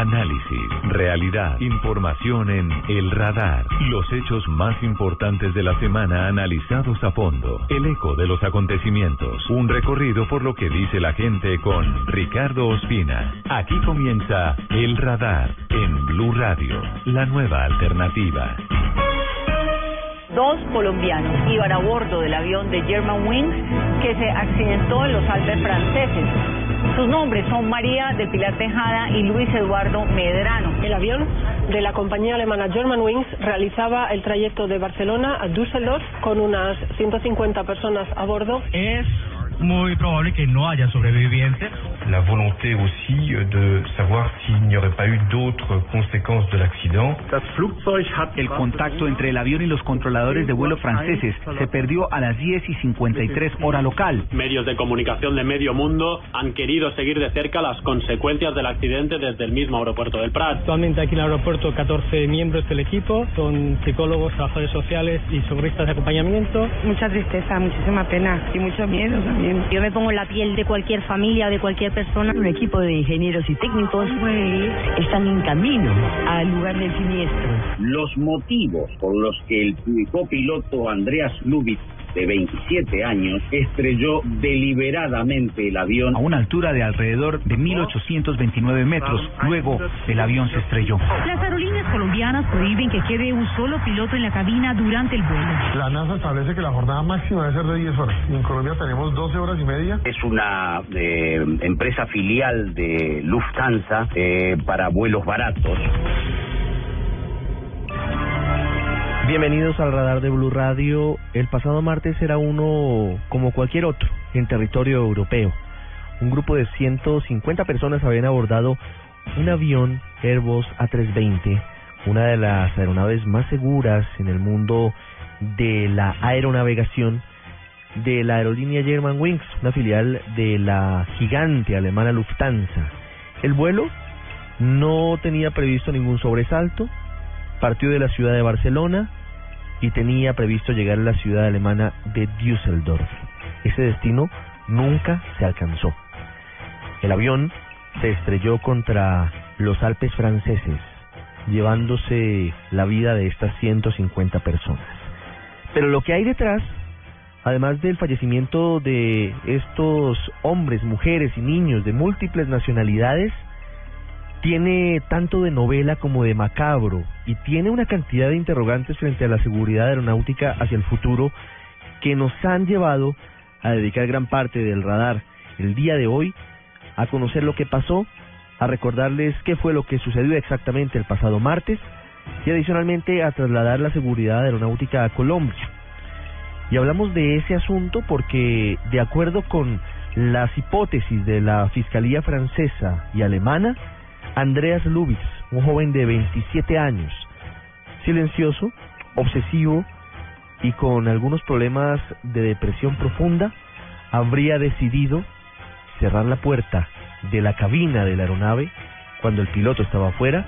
Análisis, realidad, información en El Radar. Los hechos más importantes de la semana analizados a fondo. El eco de los acontecimientos. Un recorrido por lo que dice la gente con Ricardo Ospina. Aquí comienza El Radar en Blue Radio, la nueva alternativa. Dos colombianos iban a bordo del avión de Germanwings que se accidentó en los Alpes franceses. Sus nombres son María de Pilar Tejada y Luis Eduardo Medrano. El avión de la compañía alemana Germanwings realizaba el trayecto de Barcelona a Düsseldorf con unas 150 personas a bordo. Es muy probable que no haya sobrevivientes. La volonté aussi de savoir s'il n'y aurait pas eu d'autres conséquences de l'accident. El contacto entre el avión y los controladores de vuelo franceses se perdió a las 10 y 53 hora local. Medios de comunicación de medio mundo han querido seguir de cerca las consecuencias del accidente desde el mismo aeropuerto del Prat. Actualmente aquí en el aeropuerto 14 miembros del equipo, son psicólogos, trabajadores sociales y socorristas de acompañamiento. Mucha tristeza, muchísima pena y mucho miedo también. Yo me pongo en la piel de cualquier familia o de cualquier persona. Un equipo de ingenieros y técnicos están en camino al lugar del siniestro. Los motivos por los que el copiloto Andreas Lubitz de 27 años estrelló deliberadamente el avión a una altura de alrededor de 1829 metros. Luego, el avión se estrelló. Las aerolíneas colombianas prohíben que quede un solo piloto en la cabina durante el vuelo. La NASA establece que la jornada máxima debe ser de 10 horas. En Colombia tenemos 12 horas y media. Es una eh, empresa filial de Lufthansa eh, para vuelos baratos. Bienvenidos al radar de Blue Radio. El pasado martes era uno como cualquier otro en territorio europeo. Un grupo de 150 personas habían abordado un avión Airbus A320, una de las aeronaves más seguras en el mundo de la aeronavegación de la aerolínea Germanwings, una filial de la gigante alemana Lufthansa. El vuelo no tenía previsto ningún sobresalto, partió de la ciudad de Barcelona y tenía previsto llegar a la ciudad alemana de Düsseldorf. Ese destino nunca se alcanzó. El avión se estrelló contra los Alpes franceses, llevándose la vida de estas 150 personas. Pero lo que hay detrás, además del fallecimiento de estos hombres, mujeres y niños de múltiples nacionalidades, tiene tanto de novela como de macabro y tiene una cantidad de interrogantes frente a la seguridad aeronáutica hacia el futuro que nos han llevado a dedicar gran parte del radar el día de hoy a conocer lo que pasó, a recordarles qué fue lo que sucedió exactamente el pasado martes y adicionalmente a trasladar la seguridad aeronáutica a Colombia. Y hablamos de ese asunto porque de acuerdo con las hipótesis de la Fiscalía francesa y alemana, Andreas Lubitz, un joven de 27 años, silencioso, obsesivo y con algunos problemas de depresión profunda, habría decidido cerrar la puerta de la cabina de la aeronave cuando el piloto estaba afuera,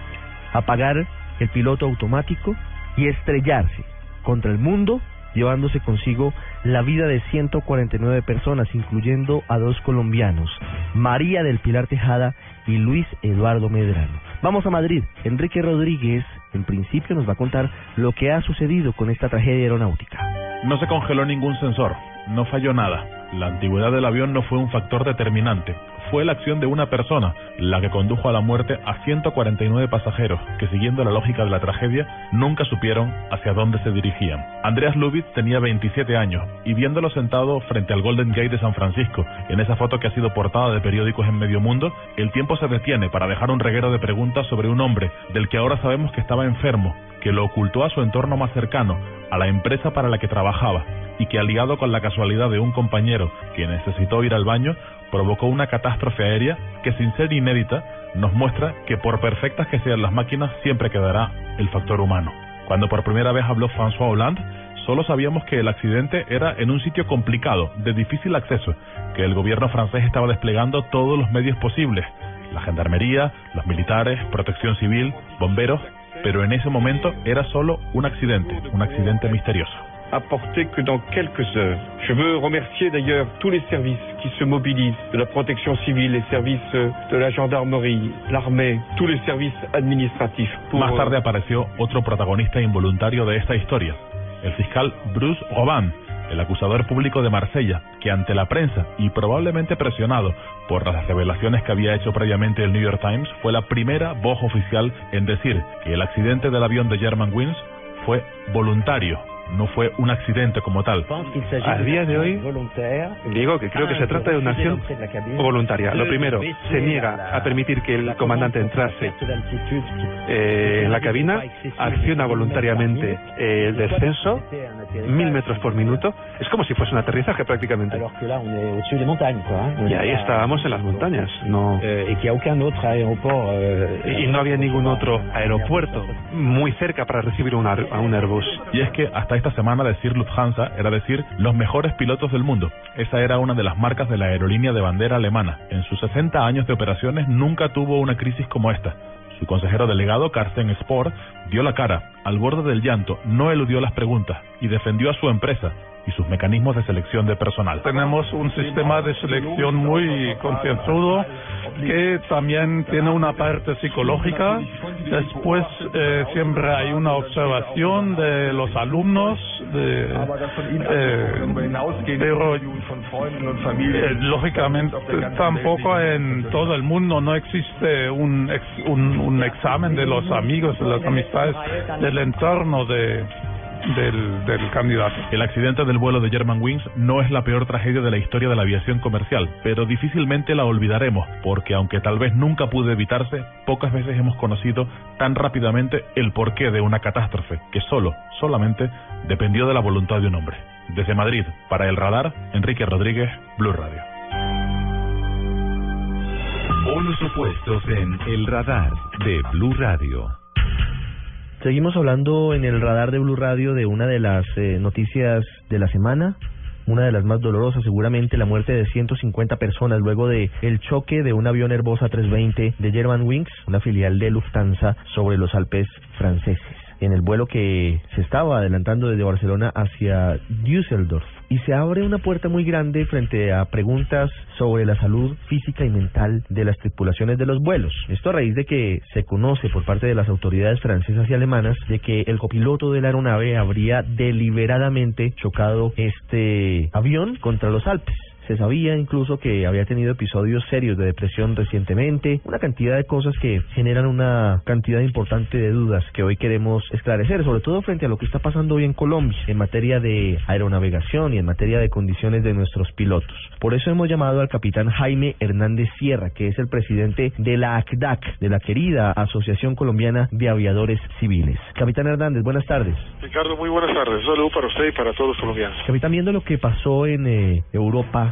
apagar el piloto automático y estrellarse contra el mundo, llevándose consigo la vida de 149 personas, incluyendo a dos colombianos, María del Pilar Tejada y Luis Eduardo Medrano. Vamos a Madrid. Enrique Rodríguez, en principio, nos va a contar lo que ha sucedido con esta tragedia aeronáutica. No se congeló ningún sensor, no falló nada. La antigüedad del avión no fue un factor determinante. Fue la acción de una persona la que condujo a la muerte a 149 pasajeros que, siguiendo la lógica de la tragedia, nunca supieron hacia dónde se dirigían. Andreas Lubitz tenía 27 años y viéndolo sentado frente al Golden Gate de San Francisco, en esa foto que ha sido portada de periódicos en medio mundo, el tiempo se detiene para dejar un reguero de preguntas sobre un hombre del que ahora sabemos que estaba enfermo, que lo ocultó a su entorno más cercano, a la empresa para la que trabajaba, y que aliado con la casualidad de un compañero que necesitó ir al baño, provocó una catástrofe aérea que sin ser inédita nos muestra que por perfectas que sean las máquinas siempre quedará el factor humano. Cuando por primera vez habló François Hollande, solo sabíamos que el accidente era en un sitio complicado, de difícil acceso, que el gobierno francés estaba desplegando todos los medios posibles, la gendarmería, los militares, protección civil, bomberos, pero en ese momento era solo un accidente, un accidente misterioso. À porter que dans quelques heures. Je veux remercier d'ailleurs tous les services qui se mobilisent, de la protection civile, les services de la gendarmerie, l'armée, tous les services administratifs. pour, Más euh, tarde apareció otro protagonista involuntario de esta historia, el fiscal Bruce Robin, el acusador público de Marsella, que ante la prensa y probablemente presionado por las revelaciones que había hecho previamente el New York Times, fue la primera voz oficial en decir que el accidente del avión de Germanwings fue voluntario, no fue un accidente como tal. A día de hoy, digo que creo que se trata de una acción voluntaria. Lo primero, se niega a permitir que el comandante entrase eh, en la cabina, acciona voluntariamente eh, el descenso, mil metros por minuto. Es como si fuese un aterrizaje prácticamente. Y ahí estábamos en las montañas. No. Y no había ningún otro aeropuerto muy cerca para recibir un a un Airbus. Y es que hasta esta semana decir Lufthansa era decir los mejores pilotos del mundo. Esa era una de las marcas de la aerolínea de bandera alemana. En sus 60 años de operaciones nunca tuvo una crisis como esta. Su consejero delegado, Carsten Spohr, dio la cara, al borde del llanto, no eludió las preguntas y defendió a su empresa y sus mecanismos de selección de personal. Tenemos un sistema de selección muy concienzudo que también tiene una parte psicológica. Después eh, siempre hay una observación de los alumnos, de, eh, pero eh, lógicamente tampoco en todo el mundo no existe un, un, un examen de los amigos, de las amistades, del entorno de, del, del candidato. El accidente del vuelo de Germanwings no es la peor tragedia de la historia de la aviación comercial, pero difícilmente la olvidaremos, porque aunque tal vez nunca pudo evitarse, pocas veces hemos conocido tan rápidamente el porqué de una catástrofe que solo, solamente, dependió de la voluntad de un hombre. Desde Madrid, para el radar, Enrique Rodríguez, Blue Radio. Polos opuestos en El Radar de Blue Radio. Seguimos hablando en el radar de Blue Radio de una de las eh, noticias de la semana, una de las más dolorosas, seguramente la muerte de 150 personas luego de el choque de un avión Airbus A320 de Germanwings, una filial de Lufthansa, sobre los Alpes franceses. En el vuelo que se estaba adelantando desde Barcelona hacia Düsseldorf. Y se abre una puerta muy grande frente a preguntas sobre la salud física y mental de las tripulaciones de los vuelos. Esto a raíz de que se conoce por parte de las autoridades francesas y alemanas de que el copiloto de la aeronave habría deliberadamente chocado este avión contra los Alpes. Se sabía incluso que había tenido episodios serios de depresión recientemente, una cantidad de cosas que generan una cantidad importante de dudas que hoy queremos esclarecer, sobre todo frente a lo que está pasando hoy en Colombia en materia de aeronavegación y en materia de condiciones de nuestros pilotos. Por eso hemos llamado al capitán Jaime Hernández Sierra, que es el presidente de la ACDAC, de la querida Asociación Colombiana de Aviadores Civiles. Capitán Hernández, buenas tardes. Ricardo, muy buenas tardes. Un saludo para usted y para todos los colombianos. Capitán, viendo lo que pasó en eh, Europa,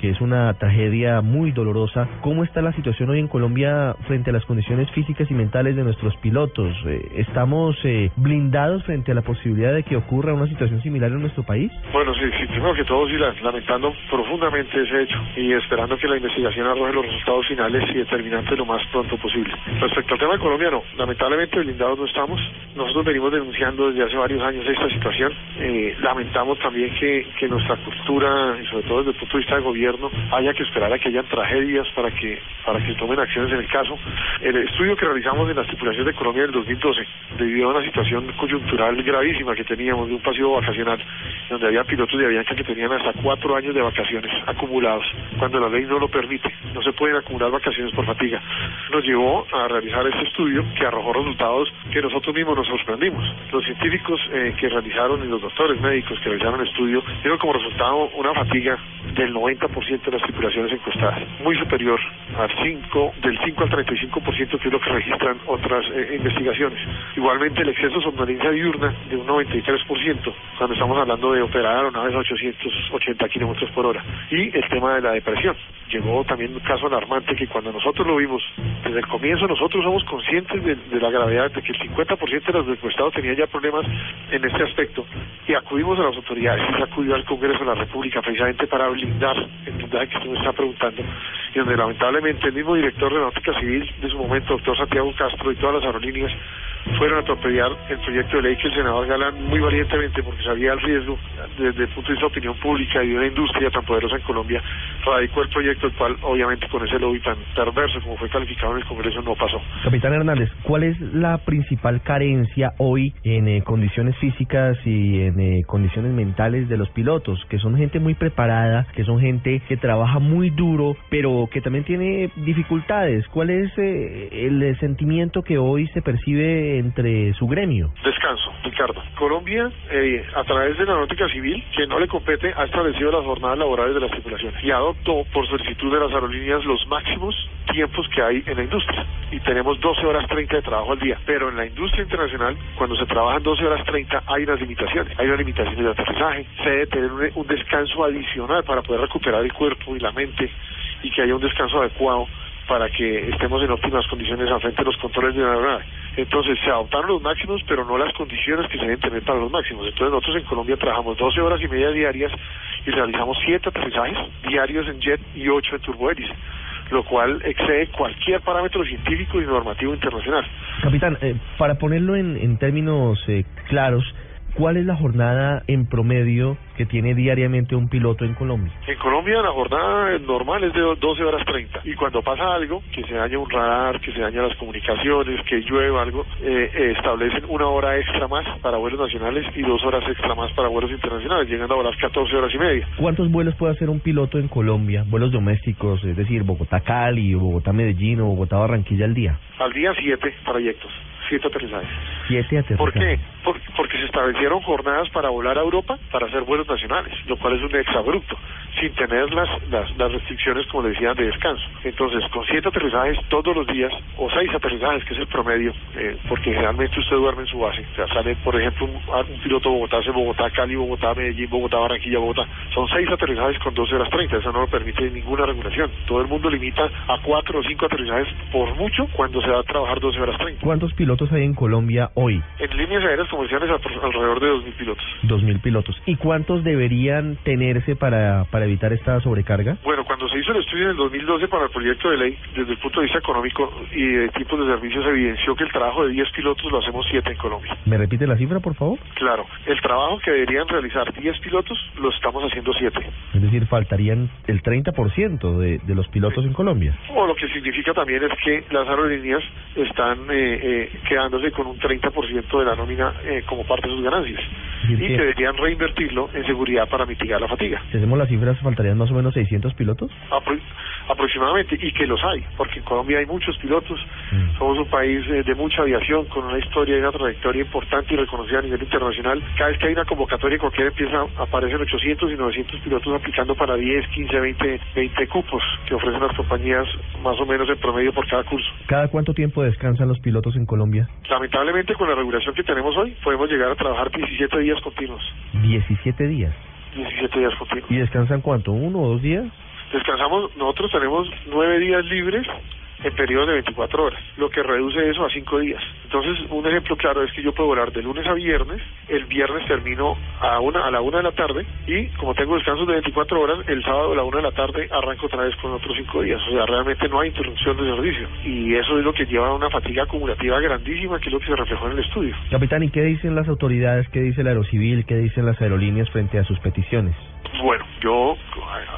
que es una tragedia muy dolorosa, ¿cómo está la situación hoy en Colombia frente a las condiciones físicas y mentales de nuestros pilotos? Eh, ¿Estamos eh, blindados frente a la posibilidad de que ocurra una situación similar en nuestro país? Bueno, sí, sí, primero que todo, sí, la- lamentando profundamente ese hecho y esperando que la investigación arroje los resultados finales y determinantes lo más pronto posible. Respecto al tema de Colombia, no, lamentablemente blindados no estamos. Nosotros venimos denunciando desde hace varios años esta situación. Eh, lamentamos también que, que nuestra cultura, y sobre todo desde el punto de vista del gobierno, haya que esperar a que hayan tragedias para que, para que tomen acciones en el caso. El estudio que realizamos en las tripulaciones de Colombia en el 2012, debido a una situación coyuntural gravísima que teníamos de un pasivo vacacional, donde había pilotos de Avianca que tenían hasta cuatro años de vacaciones acumulados, cuando la ley no lo permite. No se pueden acumular vacaciones por fatiga. Nos llevó a realizar este estudio que arrojó resultados que nosotros mismos nos sorprendimos. Los científicos eh, que realizaron y los doctores médicos que realizaron el estudio dieron como resultado una fatiga del 90% de las tripulaciones encuestadas, muy superior al 5, del 5 al 35% que es lo que registran otras eh, investigaciones. Igualmente el exceso de somnolencia diurna de un 93%, cuando estamos hablando de operar aeronaves a 880 kilómetros por hora. Y el tema de la depresión. Llegó también un caso alarmante que cuando nosotros lo vimos, desde el comienzo nosotros somos conscientes de, la gravedad de que el 50% de los encuestados tenían ya problemas en este aspecto y acudimos a las autoridades y se acudió al Congreso de la República precisamente para blindar el blindaje que usted me está preguntando y donde lamentablemente el mismo director de Náutica Civil de su momento, doctor Santiago Castro y todas las aerolíneas fueron a atropellar el proyecto de ley que el senador Galán muy valientemente, porque sabía el riesgo desde el punto de vista de opinión pública y de una industria tan poderosa en Colombia, radicó el proyecto, el cual obviamente con ese lobby tan perverso como fue calificado en el Congreso no pasó. Capitán Hernández, ¿cuál es la principal carencia hoy en eh, condiciones físicas y en eh, condiciones mentales de los pilotos? Que son gente muy preparada, que son gente que trabaja muy duro, pero que también tiene dificultades. ¿Cuál es eh, el sentimiento que hoy se percibe entre su gremio? Descanso, Ricardo. Colombia, eh, a través de la náutica civil, que no le compete, ha establecido las jornadas laborales de las tripulaciones y adoptó por solicitud de las aerolíneas los máximos tiempos que hay en la industria. Y tenemos 12 horas 30 de trabajo al día. Pero en la industria internacional, cuando se trabajan 12 horas 30, hay unas limitaciones. Hay unas limitaciones de aterrizaje. Se debe tener un descanso adicional para poder recuperar el cuerpo y la mente y que haya un descanso adecuado para que estemos en óptimas condiciones al frente de los controles de la aeronave. Entonces se adoptaron los máximos, pero no las condiciones que se deben tener para los máximos. Entonces nosotros en Colombia trabajamos 12 horas y media diarias y realizamos 7 aterrizajes diarios en jet y 8 en turbohélice lo cual excede cualquier parámetro científico y normativo internacional. Capitán, eh, para ponerlo en, en términos eh, claros, ¿Cuál es la jornada en promedio que tiene diariamente un piloto en Colombia? En Colombia la jornada normal es de 12 horas 30 y cuando pasa algo, que se daña un radar, que se daña las comunicaciones, que llueva algo, eh, eh, establecen una hora extra más para vuelos nacionales y dos horas extra más para vuelos internacionales, llegando a las 14 horas y media. ¿Cuántos vuelos puede hacer un piloto en Colombia? Vuelos domésticos, es decir, Bogotá-Cali, Bogotá-Medellín o Bogotá-Barranquilla al día. Al día siete trayectos siete aterrizajes. Siete aterrizajes. ¿Por qué? Porque, porque se establecieron jornadas para volar a Europa para hacer vuelos nacionales, lo cual es un exabrupto, sin tener las, las, las restricciones, como le decían, de descanso. Entonces, con siete aterrizajes todos los días, o seis aterrizajes, que es el promedio, eh, porque generalmente usted duerme en su base. O sea, sale, por ejemplo, un, un piloto Bogotá, hace Bogotá, Cali, Bogotá, Medellín, Bogotá, Barranquilla, Bogotá. Son seis aterrizajes con 12 horas 30. Eso no lo permite ninguna regulación. Todo el mundo limita a cuatro o cinco aterrizajes por mucho cuando se va a trabajar 12 horas 30. ¿Cuántos pilotos hay en Colombia hoy? En líneas aéreas comerciales alrededor de 2.000 pilotos. 2.000 pilotos. ¿Y cuántos deberían tenerse para, para evitar esta sobrecarga? Bueno, cuando se hizo el estudio en el 2012 para el proyecto de ley, desde el punto de vista económico y de tipos de servicios, evidenció que el trabajo de 10 pilotos lo hacemos 7 en Colombia. ¿Me repite la cifra, por favor? Claro, el trabajo que deberían realizar 10 pilotos lo estamos haciendo 7. Es decir, faltarían el 30% de, de los pilotos en Colombia. O lo que significa también es que las aerolíneas están eh, eh, quedándose con un 30% de la nómina eh, como parte de sus ganancias y que deberían reinvertirlo en seguridad para mitigar la fatiga. Si hacemos las cifras, faltarían más o menos 600 pilotos. Apro aproximadamente, y que los hay, porque en Colombia hay muchos pilotos, mm. somos un país eh, de mucha aviación, con una historia y una trayectoria importante y reconocida a nivel internacional. Cada vez que hay una convocatoria cualquiera empieza, aparecen 800 y 900 pilotos aplicando para 10, 15, 20, 20 cupos que ofrecen las compañías más o menos en promedio por cada curso. ¿Cada cuánto tiempo descansan los pilotos en Colombia? Lamentablemente con la regulación que tenemos hoy podemos llegar a trabajar 17 días continuos. 17 días. 17 días continuos. ¿Y descansan cuánto? ¿Uno o dos días? Descansamos, nosotros tenemos nueve días libres en periodos de 24 horas, lo que reduce eso a 5 días. Entonces, un ejemplo claro es que yo puedo volar de lunes a viernes, el viernes termino a una a la una de la tarde y como tengo descansos de 24 horas, el sábado a la una de la tarde arranco otra vez con otros 5 días. O sea, realmente no hay interrupción de servicio y eso es lo que lleva a una fatiga acumulativa grandísima, que es lo que se reflejó en el estudio. Capitán, ¿y qué dicen las autoridades, qué dice el Aerocivil, qué dicen las aerolíneas frente a sus peticiones? Bueno, yo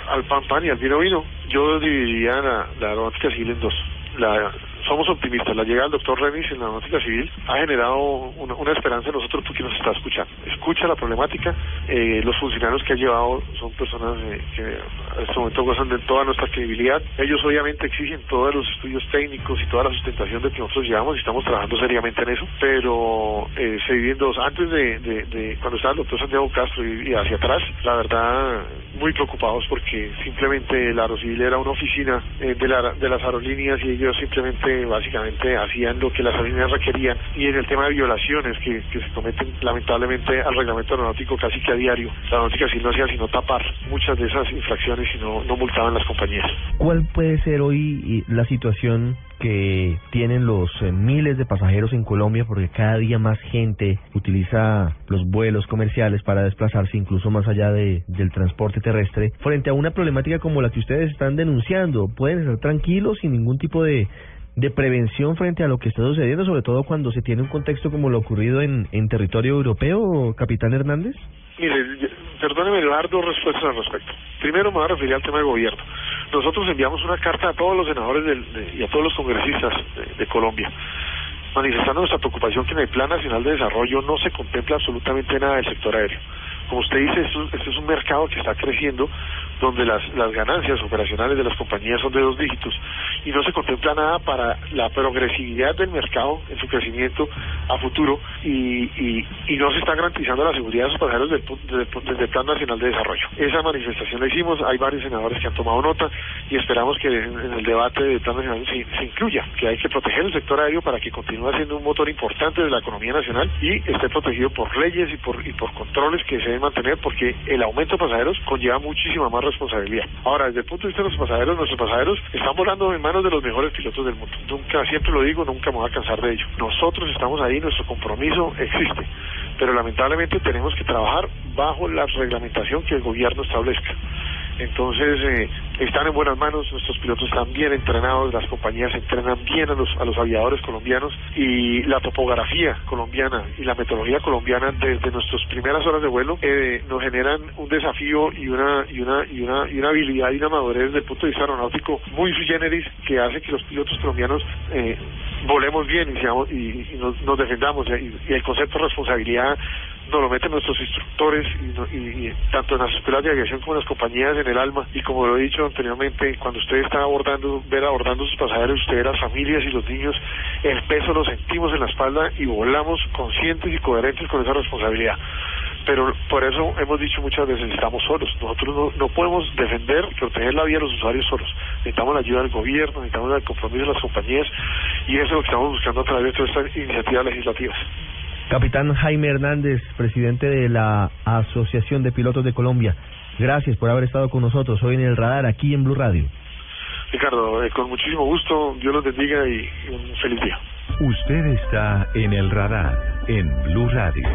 al pan pan y al vino vino, yo dividiría la, la aeronáutica civil en dos. La, somos optimistas. La llegada del doctor Remis en la aeronáutica civil ha generado una, una, esperanza en nosotros porque nos está escuchando. Escucha la problemática. Eh, los funcionarios que ha llevado son personas eh, que en este momento gozan de toda nuestra credibilidad. Ellos obviamente exigen todos los estudios técnicos y toda la sustentación de que nosotros llevamos y estamos trabajando seriamente en eso. Pero eh, se. Antes de, de, de, cuando estaba el doctor Santiago Castro y, y, hacia atrás, la verdad, muy preocupados porque simplemente la Aerocivil era una oficina eh, de, la, de las aerolíneas y ellos simplemente básicamente hacían lo que las aerolíneas requerían. Y en el tema de violaciones que, se cometen lamentablemente al reglamento aeronáutico casi que a diario, la aeronáutica sí no hacía sino tapar muchas de esas infracciones y no, no multaban las compañías. ¿Cuál puede ser hoy la situación que tienen los eh, miles de pasajeros en Colombia porque cada día más gente utiliza los vuelos comerciales para desplazarse incluso más allá de, del transporte terrestre. Frente a una problemática como la que ustedes están denunciando pueden estar tranquilos sin ningún tipo de de prevención frente a lo que está sucediendo, sobre todo cuando se tiene un contexto como lo ocurrido en, territorio europeo, capitán Hernández? Mire, perdóneme, le voy a dar dos respuestas al respecto. Primero me voy a referir al tema del gobierno. Nosotros enviamos una carta a todos los senadores del, y a todos los congresistas de, Colombia manifestando nuestra preocupación que en el Plan Nacional de Desarrollo no se contempla absolutamente nada del sector aéreo. Como usted dice, este es un mercado que está creciendo, donde las, ganancias operacionales de las compañías son de dos dígitos y no se contempla nada para la progresividad del mercado en su crecimiento a futuro y, no se está garantizando la seguridad de sus pasajeros desde, el Plan Nacional de Desarrollo. Esa manifestación la hicimos, hay varios senadores que han tomado nota y esperamos que en, el debate del Plan Nacional se, incluya que hay que proteger el sector aéreo para que continúe siendo un motor importante de la economía nacional y esté protegido por leyes y por, y por controles que se mantener porque el aumento de pasajeros conlleva muchísima más responsabilidad. Ahora, desde el punto de vista de los pasajeros, nuestros pasajeros están volando en manos de los mejores pilotos del mundo. Nunca, siempre lo digo, nunca me voy a cansar de ello. Nosotros estamos ahí, nuestro compromiso existe, pero lamentablemente tenemos que trabajar bajo la reglamentación que el gobierno establezca. Entonces, eh, están en buenas manos, nuestros pilotos están bien entrenados, las compañías entrenan bien a los, a los aviadores colombianos y la topografía colombiana y la metodología colombiana desde nuestras primeras horas de vuelo eh, nos generan un desafío y una, y, una, y, una, y una habilidad y una madurez desde el punto de vista aeronáutico muy sui generis que hace que los pilotos colombianos eh, volemos bien y, y, nos, defendamos y, el concepto de responsabilidad nos lo meten nuestros instructores y, tanto en las escuelas de aviación como en las compañías en el alma. Y como lo he dicho anteriormente cuando usted está abordando ver abordando sus pasajeros usted las familias y los niños el peso lo sentimos en la espalda y volamos conscientes y coherentes con esa responsabilidad. Pero por eso hemos dicho muchas veces estamos solos. Nosotros no, no podemos defender proteger la vida de los usuarios solos. Necesitamos la ayuda del gobierno necesitamos el compromiso de las compañías y eso es lo que estamos buscando a través de todas estas iniciativas legislativas Capitán Jaime Hernández, presidente de la Asociación de Pilotos de Colombia, gracias por haber estado con nosotros hoy en el radar aquí en Blue Radio. Ricardo, eh, con muchísimo gusto, Dios los bendiga y un feliz día. Usted está en el radar en Blue Radio.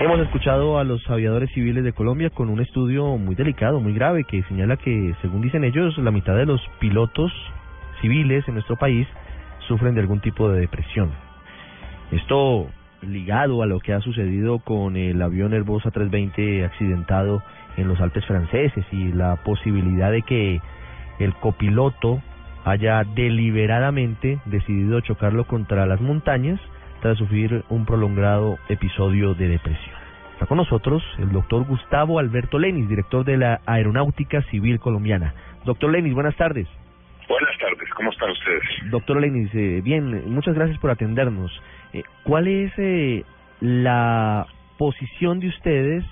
Hemos escuchado a los aviadores civiles de Colombia con un estudio muy delicado, muy grave, que señala que, según dicen ellos, la mitad de los pilotos civiles en nuestro país sufren de algún tipo de depresión. Esto ligado a lo que ha sucedido con el avión Airbus A320 accidentado en los Alpes franceses y la posibilidad de que el copiloto haya deliberadamente decidido chocarlo contra las montañas tras sufrir un prolongado episodio de depresión. Está con nosotros el doctor Gustavo Alberto Lenis, director de la Aeronáutica Civil Colombiana. Doctor Lenis, buenas tardes. Buenas tardes, ¿cómo están ustedes? Doctor Lenis, eh, bien, muchas gracias por atendernos. Eh, ¿Cuál es eh, la posición de ustedes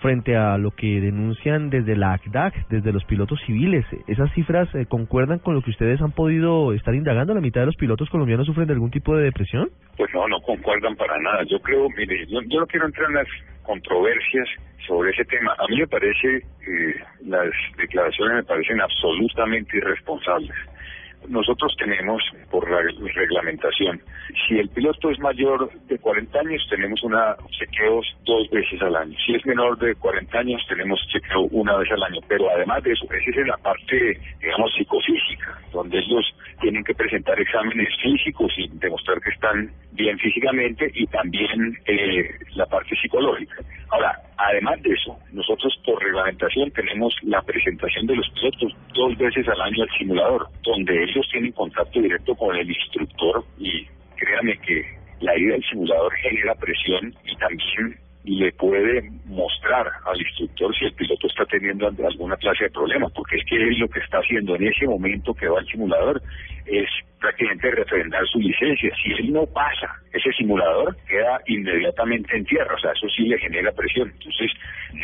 frente a lo que denuncian desde la ACDAC, desde los pilotos civiles? ¿Esas cifras concuerdan con lo que ustedes han podido estar indagando? ¿La mitad de los pilotos colombianos sufren de algún tipo de depresión? Pues no, no concuerdan para nada. Yo creo, mire, yo, yo no quiero entrar en las controversias sobre ese tema. A mí me parece, eh, las declaraciones me parecen absolutamente irresponsables. Nosotros tenemos, por la reglamentación, si el piloto es mayor de 40 años, tenemos una chequeos dos veces al año. Si es menor de 40 años, tenemos chequeo una vez al año. Pero además de eso, es la parte, digamos, psicofísica, donde ellos tienen que presentar exámenes físicos y demostrar que están bien físicamente y también eh, la parte psicológica. Ahora, además de eso, nosotros por reglamentación tenemos la presentación de los pilotos dos veces al año al simulador, donde ellos tienen contacto directo con el instructor y créanme que la ida del simulador genera presión y también le puede mostrar al instructor si el piloto está teniendo alguna clase de problema, porque es que él lo que está haciendo en ese momento que va al simulador es prácticamente refrendar su licencia. Si él no pasa ese simulador, queda inmediatamente en tierra, o sea, eso sí le genera presión. Entonces,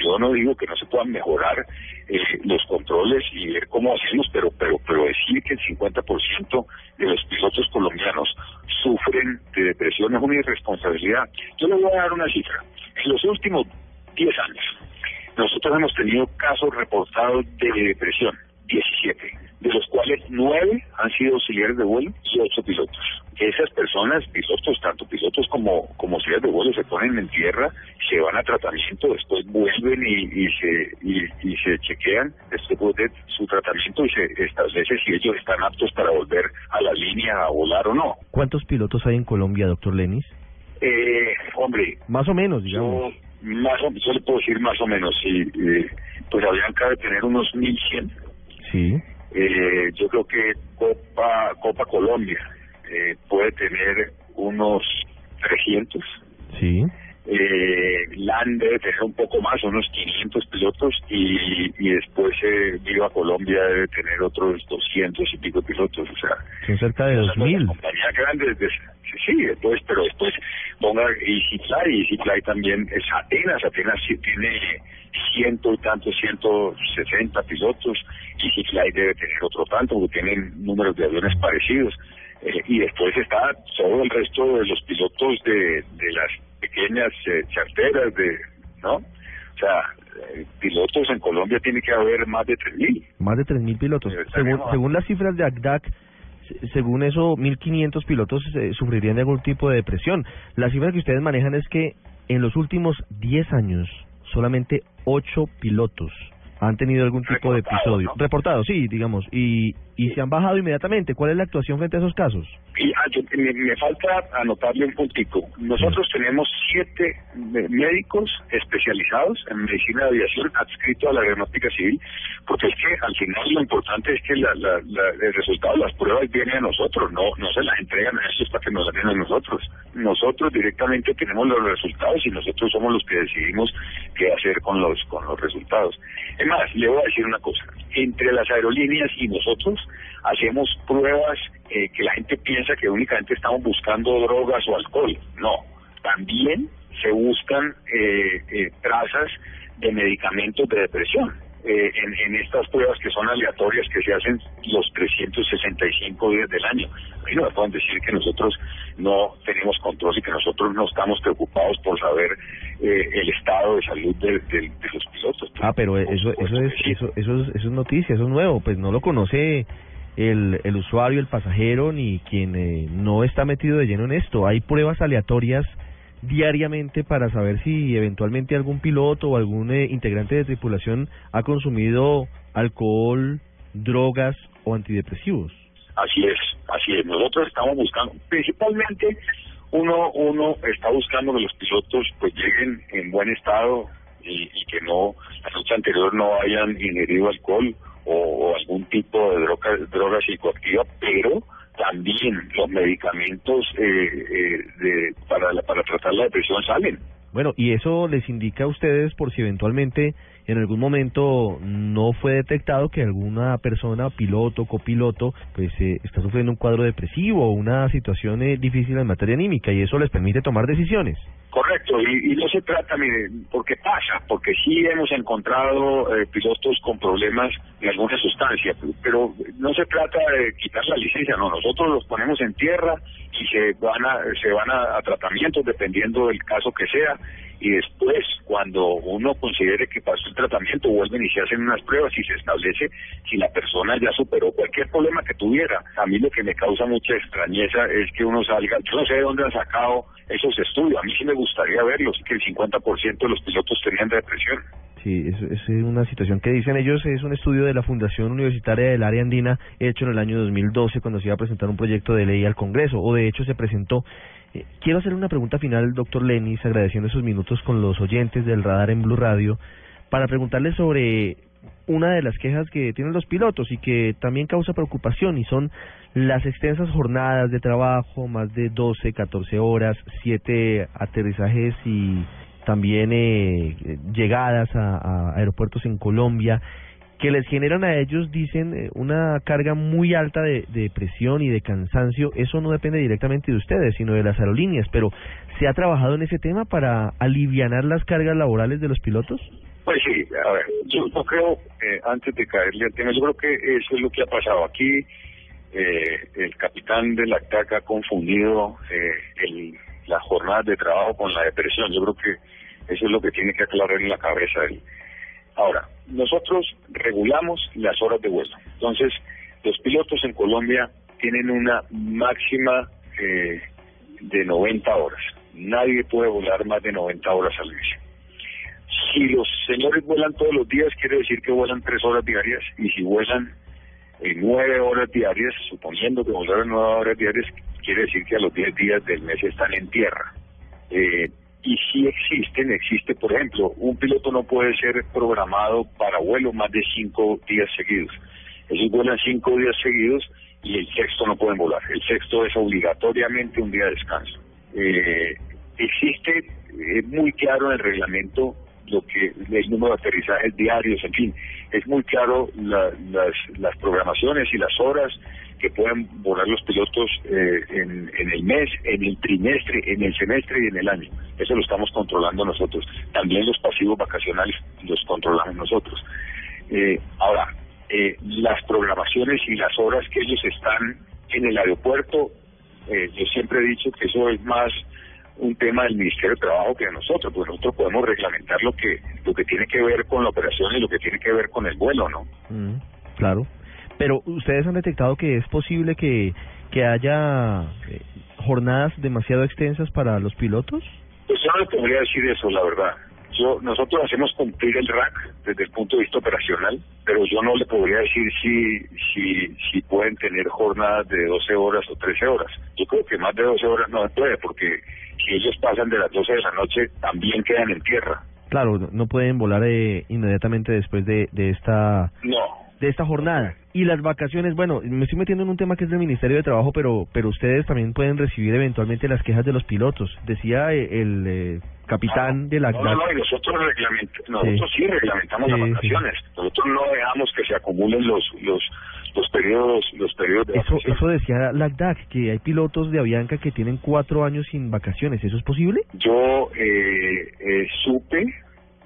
yo no digo que no se puedan mejorar eh, los controles y ver cómo hacemos, pero, pero, pero decir que el 50% de los pilotos colombianos sufren de depresión es una irresponsabilidad. Yo le voy a dar una cifra. En los últimos 10 años, nosotros hemos tenido casos reportados de depresión, 17, de los cuales 9 han sido auxiliares de vuelo y 8 pilotos. Que esas personas, pilotos, tanto pilotos como como ciudades de vuelo, se ponen en tierra, se van a tratamiento, después vuelven y, y se y, se chequean después de su tratamiento y se establece si ellos están aptos para volver a la línea a volar o no. ¿Cuántos pilotos hay en Colombia, doctor Lenis? Eh, hombre. Más o menos, digamos. más o, yo le puedo decir más o menos, sí. Eh, pues habrían que tener unos 1100. Sí. Eh, yo creo que Copa Copa Colombia eh, puede tener unos 300. Sí. Eh, LAN debe tener un poco más, unos 500 pilotos, y, y después eh, Viva Colombia debe tener otros 200 y pico pilotos, o sea... Son cerca de 2.000. Compañía grande, sí, sí, después, pero después ponga EasyFly, EasyFly también es Atenas, Atenas sí tiene ciento y tantos, ciento sesenta pilotos, EasyFly debe tener otro tanto, porque tienen números de aviones parecidos. Eh, y después está todo el resto de los pilotos de, de las pequeñas eh, charteras, de, ¿no? O sea, eh, pilotos en Colombia tiene que haber más de 3.000. Más de 3.000 pilotos. Según, según las cifras de ACDAC, según eso, 1.500 pilotos sufrirían de algún tipo de depresión. La cifra que ustedes manejan es que en los últimos 10 años, solamente 8 pilotos han tenido algún tipo de episodio. Reportado, sí, digamos. Y, y se han bajado inmediatamente. ¿Cuál es la actuación frente a esos casos? Y ah, me, falta anotarle un puntico. Nosotros tenemos siete médicos especializados en medicina de aviación adscritos a la aeronáutica civil, porque es que al final lo importante es que la, la, el resultado de las pruebas viene a nosotros, no no se las entregan a ellos para que nos las den a nosotros. Nosotros directamente tenemos los resultados y nosotros somos los que decidimos qué hacer con los con los resultados. Es más, le voy a decir una cosa. Entre las aerolíneas y nosotros hacemos pruebas eh, que la gente piensa que únicamente estamos buscando drogas o alcohol. No, también se buscan eh, eh, trazas de medicamentos de depresión. Eh, en, estas pruebas que son aleatorias que se hacen los 365 días del año. A no me pueden decir que nosotros no tenemos control y que nosotros no estamos preocupados por saber eh, el estado de salud de, de, los pilotos. Ah, pero eso, eso, es, eso, eso, es, eso es noticia, eso es nuevo, pues no lo conoce el, el usuario, el pasajero, ni quien eh, no está metido de lleno en esto. Hay pruebas aleatorias diariamente para saber si eventualmente algún piloto o algún eh, integrante de tripulación ha consumido alcohol, drogas o antidepresivos. Así es, así es. Nosotros estamos buscando, principalmente uno uno está buscando que los pilotos pues lleguen en buen estado y, y que no la noche anterior no hayan ingerido alcohol o, algún tipo de droga, droga psicoactiva, pero también los medicamentos eh, eh, de, para, para tratar la depresión salen. Bueno, y eso les indica a ustedes por si eventualmente en algún momento no fue detectado que alguna persona, piloto, copiloto, pues eh, está sufriendo un cuadro depresivo o una situación eh, difícil en materia anímica y eso les permite tomar decisiones. Correcto, y, no se trata, mire, porque pasa, porque sí hemos encontrado eh, pilotos con problemas de alguna sustancia, pero no se trata de quitar la licencia, no, nosotros los ponemos en tierra y se van a, se van a tratamientos dependiendo del caso que sea, y después cuando uno considere que pasó el tratamiento vuelven y se hacen unas pruebas y se establece si la persona ya superó cualquier problema que tuviera. A mí lo que me causa mucha extrañeza es que uno salga, yo no sé de dónde han sacado esos estudios, a mí sí me gustaría verlos, que el 50% de los pilotos tenían depresión. Sí, es, es una situación que dicen ellos, es un estudio de la Fundación Universitaria del Área Andina hecho en el año 2012 cuando se iba a presentar un proyecto de ley al Congreso, o de hecho se presentó eh, quiero hacer una pregunta final, doctor Lenis, agradeciendo esos minutos con los oyentes del radar en Blue Radio, para preguntarle sobre una de las quejas que tienen los pilotos y que también causa preocupación y son las extensas jornadas de trabajo, más de 12, 14 horas, 7 aterrizajes y también eh, llegadas a, aeropuertos en Colombia que les generan a ellos, dicen, eh, una carga muy alta de, de, presión y de cansancio. Eso no depende directamente de ustedes, sino de las aerolíneas. Pero, ¿se ha trabajado en ese tema para aliviar las cargas laborales de los pilotos? Pues sí, a ver, yo no creo, eh, antes de caerle al tema, yo creo que eso es lo que ha pasado aquí. Eh, el capitán de la TAC ha confundido eh, el, la jornada de trabajo con la depresión. Yo creo que eso es lo que tiene que aclarar en la cabeza él. Ahora, nosotros regulamos las horas de vuelo. Entonces, los pilotos en Colombia tienen una máxima eh, de 90 horas. Nadie puede volar más de 90 horas al mes. Si los señores vuelan todos los días, quiere decir que vuelan tres horas diarias, y si vuelan eh, nueve horas diarias, suponiendo que volaran nueve horas diarias, quiere decir que a los 10 días del mes están en tierra. Eh, y si existen, existe, por ejemplo, un piloto no puede ser programado para vuelo más de cinco días seguidos. Ellos vuelan cinco días seguidos y el sexto no pueden volar. El sexto es obligatoriamente un día de descanso. Eh, existe es muy claro en el reglamento lo que el número de aterrizajes diarios, en fin, es muy claro las, las programaciones y las horas que pueden volar los pilotos eh, en, en el mes, en el trimestre, en el semestre y en el año. Eso lo estamos controlando nosotros. También los pasivos vacacionales los controlamos nosotros. Eh, ahora, eh, las programaciones y las horas que ellos están en el aeropuerto, eh, yo siempre he dicho que eso es más un tema del Ministerio de Trabajo que de nosotros, porque nosotros podemos reglamentar lo que lo que tiene que ver con la operación y lo que tiene que ver con el vuelo, ¿no? Mm, claro. Pero ustedes han detectado que es posible que, que haya eh, jornadas demasiado extensas para los pilotos? Pues yo no le podría decir eso, la verdad. Yo, nosotros hacemos cumplir el RAC desde el punto de vista operacional, pero yo no le podría decir si, si, si pueden tener jornadas de 12 horas o 13 horas. Yo creo que más de 12 horas no se puede, porque si ellos pasan de las 12 de la noche, también quedan en tierra. Claro, no pueden volar eh, inmediatamente después de, de esta... No, de esta jornada. Y las vacaciones, bueno, me estoy metiendo en un tema que es del Ministerio de Trabajo, pero pero ustedes también pueden recibir eventualmente las quejas de los pilotos. Decía eh, el eh, capitán de la... No, no, no, y nosotros, nosotros sí, reglamentamos las vacaciones. Nosotros no dejamos que se acumulen los los los periodos los periodos de eso eso decía LACDAC que hay pilotos de Avianca que tienen cuatro años sin vacaciones eso es posible yo eh, eh, supe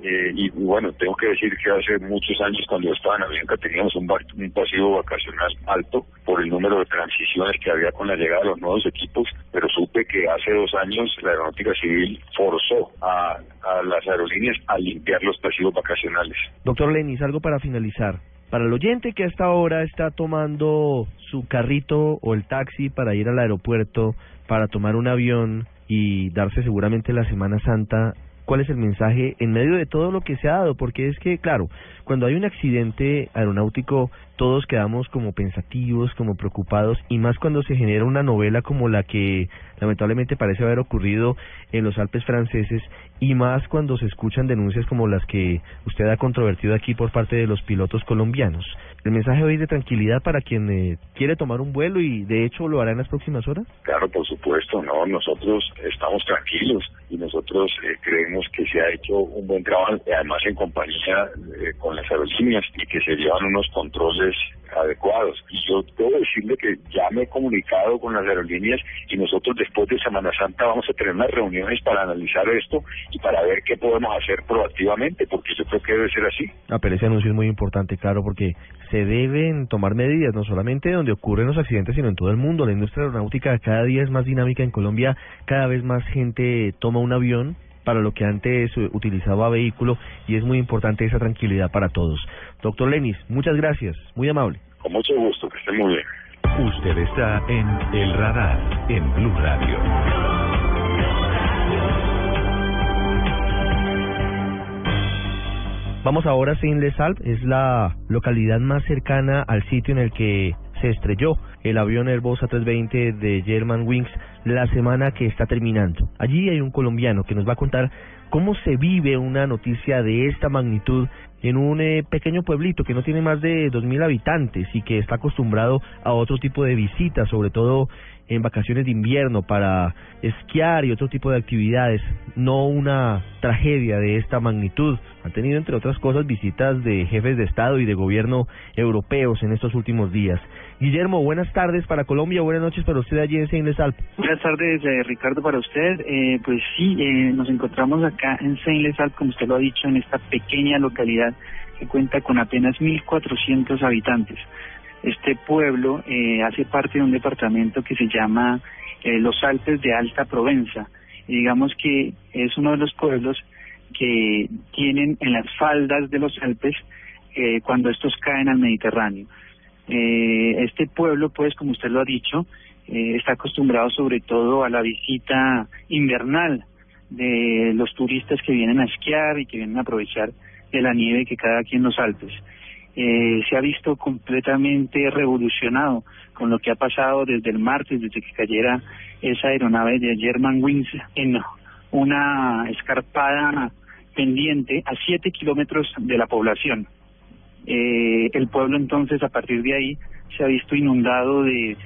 eh, y bueno, tengo que decir que hace muchos años cuando estaba en Avianca teníamos un, un pasivo vacacional alto por el número de transiciones que había con la llegada de los nuevos equipos, pero supe que hace dos años la Aeronáutica Civil forzó a, a las aerolíneas a limpiar los pasivos vacacionales. Doctor Lenis, algo para finalizar. Para el oyente que hasta ahora está tomando su carrito o el taxi para ir al aeropuerto, para tomar un avión y darse seguramente la Semana Santa cuál es el mensaje en medio de todo lo que se ha dado, porque es que, claro, cuando hay un accidente aeronáutico, todos quedamos como pensativos, como preocupados, y más cuando se genera una novela como la que lamentablemente parece haber ocurrido en los Alpes franceses, y más cuando se escuchan denuncias como las que usted ha controvertido aquí por parte de los pilotos colombianos. El mensaje hoy de tranquilidad para quien eh, quiere tomar un vuelo y de hecho lo hará en las próximas horas. Claro, por supuesto, no, nosotros estamos tranquilos y nosotros eh, creemos que se ha hecho un buen trabajo, además en compañía eh, con las aerolíneas y que se llevan unos controles adecuados. Y yo debo decirle que ya me he comunicado con las aerolíneas y nosotros después de Semana Santa vamos a tener unas reuniones para analizar esto y para ver qué podemos hacer proactivamente, porque yo creo que debe ser así. Ah, pero ese anuncio es muy importante, claro, porque se deben tomar medidas, no solamente donde ocurren los accidentes, sino en todo el mundo. La industria aeronáutica cada día es más dinámica en Colombia, cada vez más gente toma un avión para lo que antes utilizaba vehículo y es muy importante esa tranquilidad para todos. Doctor Lenis, muchas gracias, muy amable. Con mucho gusto, que esté muy bien. Usted está en El Radar, en Blue Radio. Vamos ahora a Saint-Les-Alpes, es la localidad más cercana al sitio en el que se estrelló el avión Airbus A320 de Germanwings la semana que está terminando. Allí hay un colombiano que nos va a contar cómo se vive una noticia de esta magnitud en un eh, pequeño pueblito que no tiene más de 2.000 habitantes y que está acostumbrado a otro tipo de visitas, sobre todo en vacaciones de invierno para esquiar y otro tipo de actividades, no una tragedia de esta magnitud. Ha tenido, entre otras cosas, visitas de jefes de Estado y de gobierno europeos en estos últimos días. Guillermo, buenas tardes para Colombia, buenas noches para usted allí en Saint Les Buenas tardes, eh, Ricardo, para usted. Eh, pues sí, eh, nos encontramos acá en Saint Les como usted lo ha dicho, en esta pequeña localidad que cuenta con apenas 1.400 habitantes. Este pueblo eh, hace parte de un departamento que se llama eh, los Alpes de Alta Provenza. Y digamos que es uno de los pueblos que tienen en las faldas de los Alpes eh, cuando estos caen al Mediterráneo. Eh, este pueblo, pues, como usted lo ha dicho, eh, está acostumbrado sobre todo a la visita invernal de los turistas que vienen a esquiar y que vienen a aprovechar de la nieve que cada aquí en los Alpes. Eh, se ha visto completamente revolucionado con lo que ha pasado desde el martes, desde que cayera esa aeronave de Germanwings en una escarpada pendiente a siete kilómetros de la población. Eh, el pueblo entonces a partir de ahí se ha visto inundado de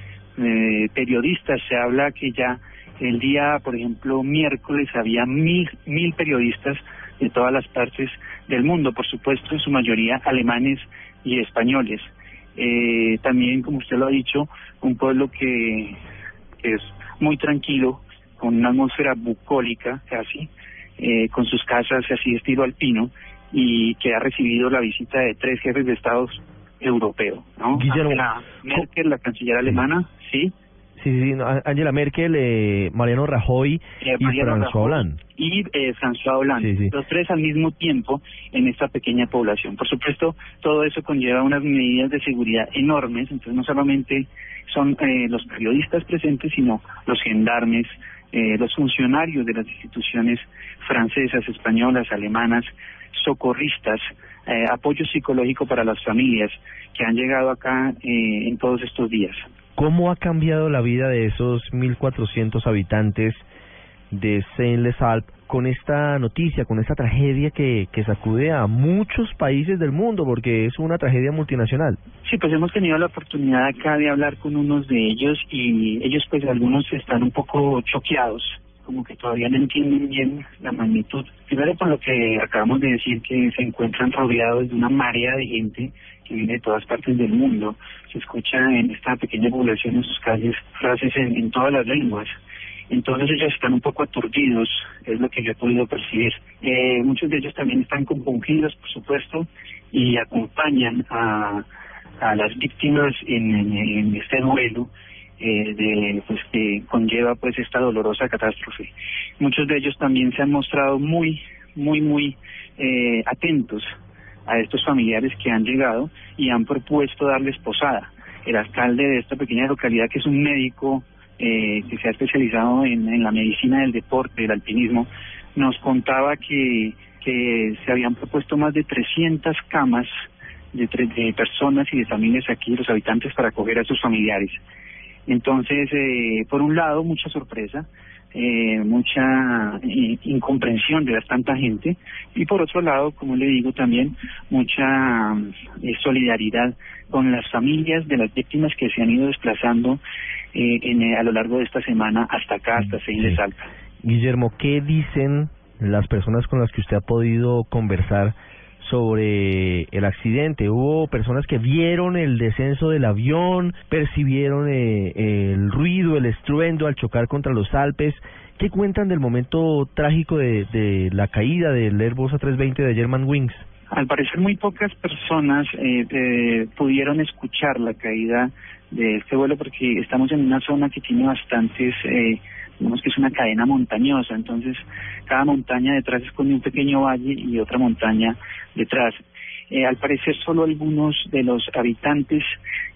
periodistas. Se habla que ya el día, por ejemplo, miércoles había mil, mil periodistas de todas las partes del mundo, por supuesto, en su mayoría alemanes y españoles. Eh, también, como usted lo ha dicho, un pueblo que, que es muy tranquilo, con una atmósfera bucólica casi, eh, con sus casas así de estilo alpino, y que ha recibido la visita de tres jefes de Estados europeos, ¿no? Guillermo, Angela Merkel, la canciller alemana, sí, Sí, sí, Angela Merkel, eh, Mariano Rajoy Eh, y Mariano François Rajoy Hollande. y eh, François Hollande, Sí, sí. los tres al mismo tiempo en esta pequeña población. Por supuesto, todo eso conlleva unas medidas de seguridad enormes, entonces no solamente son eh, los periodistas presentes, sino los gendarmes, eh, los funcionarios de las instituciones francesas, españolas, alemanas, socorristas, apoyo psicológico para las familias que han llegado acá eh, en todos estos días. ¿Cómo ha cambiado la vida de esos 1.400 habitantes de Saint-Les-Alpes con esta noticia, con esta tragedia que, que sacude a muchos países del mundo, porque es una tragedia multinacional? Sí, pues hemos tenido la oportunidad acá de hablar con unos de ellos y ellos pues algunos están un poco choqueados, como que todavía no entienden bien la magnitud. Primero por lo que acabamos de decir que se encuentran rodeados de una marea de gente que viene de todas partes del mundo. Se escucha en esta pequeña población en sus calles frases en, todas las lenguas. Entonces ellos están un poco aturdidos, es lo que yo he podido percibir. Eh, muchos de ellos también están compungidos, por supuesto, y acompañan a, a las víctimas en, en, en este duelo eh, de pues que conlleva pues esta dolorosa catástrofe. Muchos de ellos también se han mostrado muy, muy, muy eh, atentos a estos familiares que han llegado y han propuesto darles posada. El alcalde de esta pequeña localidad, que es un médico eh, que se ha especializado en, la medicina del deporte, del alpinismo, nos contaba que, se habían propuesto más de 300 camas de, de personas y de familias aquí, los habitantes, para acoger a sus familiares. Entonces, eh, por un lado, mucha sorpresa, eh, mucha eh, incomprensión de ver tanta gente y por otro lado, como le digo también, mucha eh, solidaridad con las familias de las víctimas que se han ido desplazando eh, en, a lo largo de esta semana hasta acá, hasta Seine de Salta. Guillermo, ¿qué dicen las personas con las que usted ha podido conversar sobre el accidente? ¿Hubo personas que vieron el descenso del avión, percibieron eh, el ruido, el estruendo al chocar contra los Alpes? ¿Qué cuentan del momento trágico de, de la caída del Airbus A320 de Germanwings? Al parecer muy pocas personas eh, eh, pudieron escuchar la caída de este vuelo porque estamos en una zona que tiene bastantes, eh, digamos que es una cadena montañosa, entonces cada montaña detrás esconde un pequeño valle y otra montaña detrás. Eh, al parecer solo algunos de los habitantes,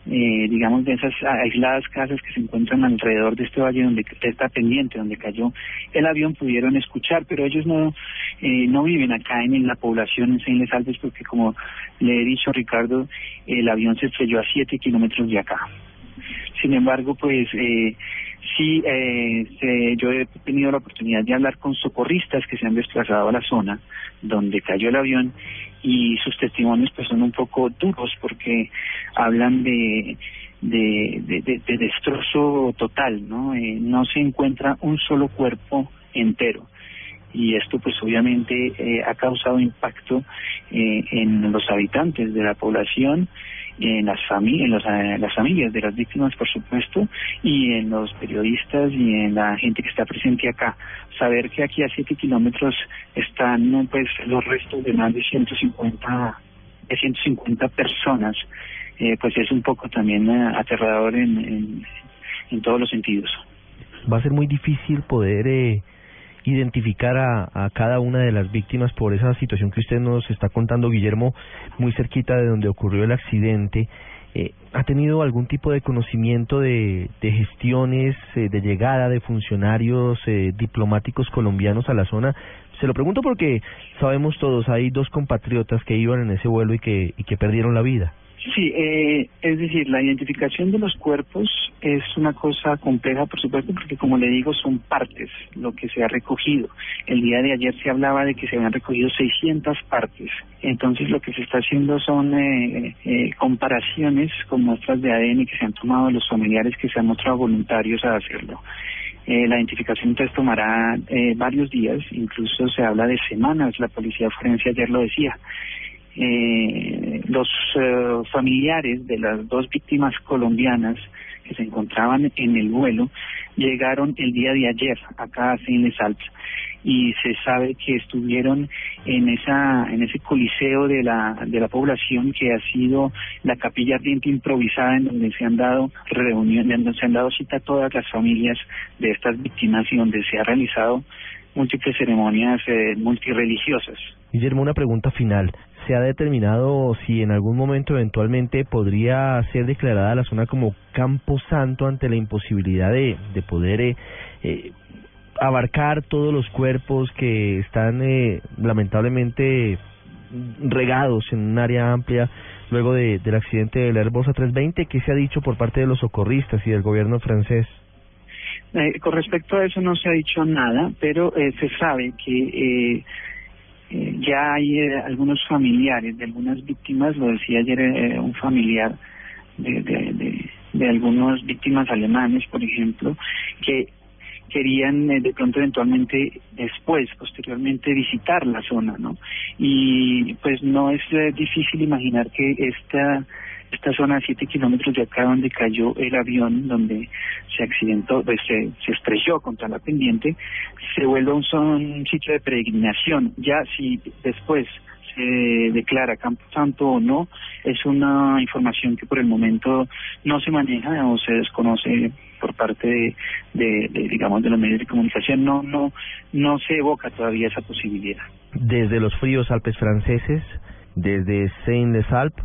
eh, digamos, de esas aisladas casas que se encuentran alrededor de este valle donde está pendiente, donde cayó el avión, pudieron escuchar, pero ellos no eh, no viven acá en, en la población en Saint Les Alpes porque, como le he dicho Ricardo, el avión se estrelló a siete kilómetros de acá. Sin embargo, pues eh, sí, eh, se- yo he tenido la oportunidad de hablar con socorristas que se han desplazado a la zona donde cayó el avión y sus testimonios pues son un poco duros porque hablan de de, de, de- de destrozo total, ¿no? Eh, no se encuentra un solo cuerpo entero y esto pues obviamente eh, ha causado impacto eh, en los habitantes de la población en las familias en los, eh, las familias de las víctimas por supuesto y en los periodistas y en la gente que está presente acá. Saber que aquí a siete kilómetros están pues los restos de más de 150 de 150 personas eh, pues es un poco también eh, aterrador en, en, en todos los sentidos. Va a ser muy difícil poder eh, identificar a, a cada una de las víctimas por esa situación que usted nos está contando, Guillermo, muy cerquita de donde ocurrió el accidente. eh, ¿ha tenido algún tipo de conocimiento de, de gestiones, eh, de llegada de funcionarios eh, diplomáticos colombianos a la zona? Se lo pregunto porque sabemos todos, hay dos compatriotas que iban en ese vuelo y que, y que perdieron la vida. Sí, eh, es decir, la identificación de los cuerpos es una cosa compleja, por supuesto, porque como le digo, son partes lo que se ha recogido. El día de ayer se hablaba de que se habían recogido 600 partes. Entonces, lo que se está haciendo son eh, eh, comparaciones con muestras de ADN que se han tomado los familiares que se han mostrado voluntarios a hacerlo. Eh, la identificación entonces tomará eh, varios días, incluso se habla de semanas, la policía forense ayer lo decía eh, los eh, familiares de las dos víctimas colombianas que se encontraban en el vuelo llegaron el día de ayer acá a Saint Alpes y se sabe que estuvieron en esa en ese coliseo de la de la población que ha sido la capilla ardiente improvisada en donde se han dado reuniones donde se han dado cita a todas las familias de estas víctimas y donde se ha realizado múltiples ceremonias eh, multireligiosas. Guillermo, una pregunta final. ¿Se ha determinado si en algún momento eventualmente podría ser declarada la zona como Campo Santo ante la imposibilidad de, de poder eh, eh, abarcar todos los cuerpos que están eh, lamentablemente regados en un área amplia luego de, del accidente del Airbus A320? ¿Qué se ha dicho por parte de los socorristas y del gobierno francés? Eh, con respecto a eso no se ha dicho nada, pero eh, se sabe que eh, eh, ya hay eh, algunos familiares de algunas víctimas, lo decía ayer eh, un familiar de, de, de, de algunas víctimas alemanes, por ejemplo, que querían eh, de pronto eventualmente después, posteriormente, visitar la zona, ¿no? Y pues no es eh, difícil imaginar que esta esta zona a siete kilómetros de acá donde cayó el avión, donde se accidentó, pues se, se estrelló contra la pendiente, se vuelve un, un sitio de peregrinación. Ya si después se declara Campo Santo o no, es una información que por el momento no se maneja o se desconoce por parte de, digamos de los medios de comunicación no no no se evoca todavía esa posibilidad desde los fríos Alpes franceses desde Saint Les Alpes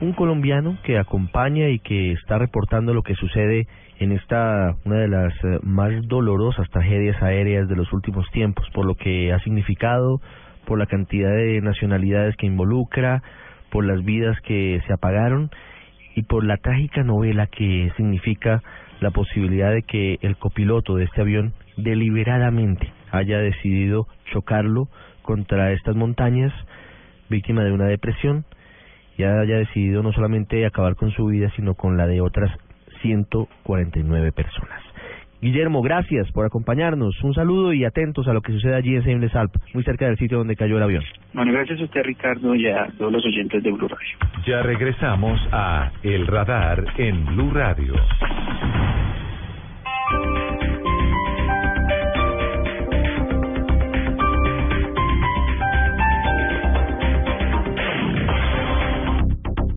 un colombiano que acompaña y que está reportando lo que sucede en esta una de las eh, más dolorosas tragedias aéreas de los últimos tiempos por lo que ha significado por la cantidad de nacionalidades que involucra por las vidas que se apagaron y por la trágica novela que significa la posibilidad de que el copiloto de este avión deliberadamente haya decidido chocarlo contra estas montañas, víctima de una depresión, y haya decidido no solamente acabar con su vida, sino con la de otras 149 personas. Guillermo, gracias por acompañarnos. Un saludo y atentos a lo que sucede allí en Saint Alp, muy cerca del sitio donde cayó el avión. Bueno, gracias a usted, Ricardo, y a todos los oyentes de Blue Radio. Ya regresamos a El Radar en Blue Radio.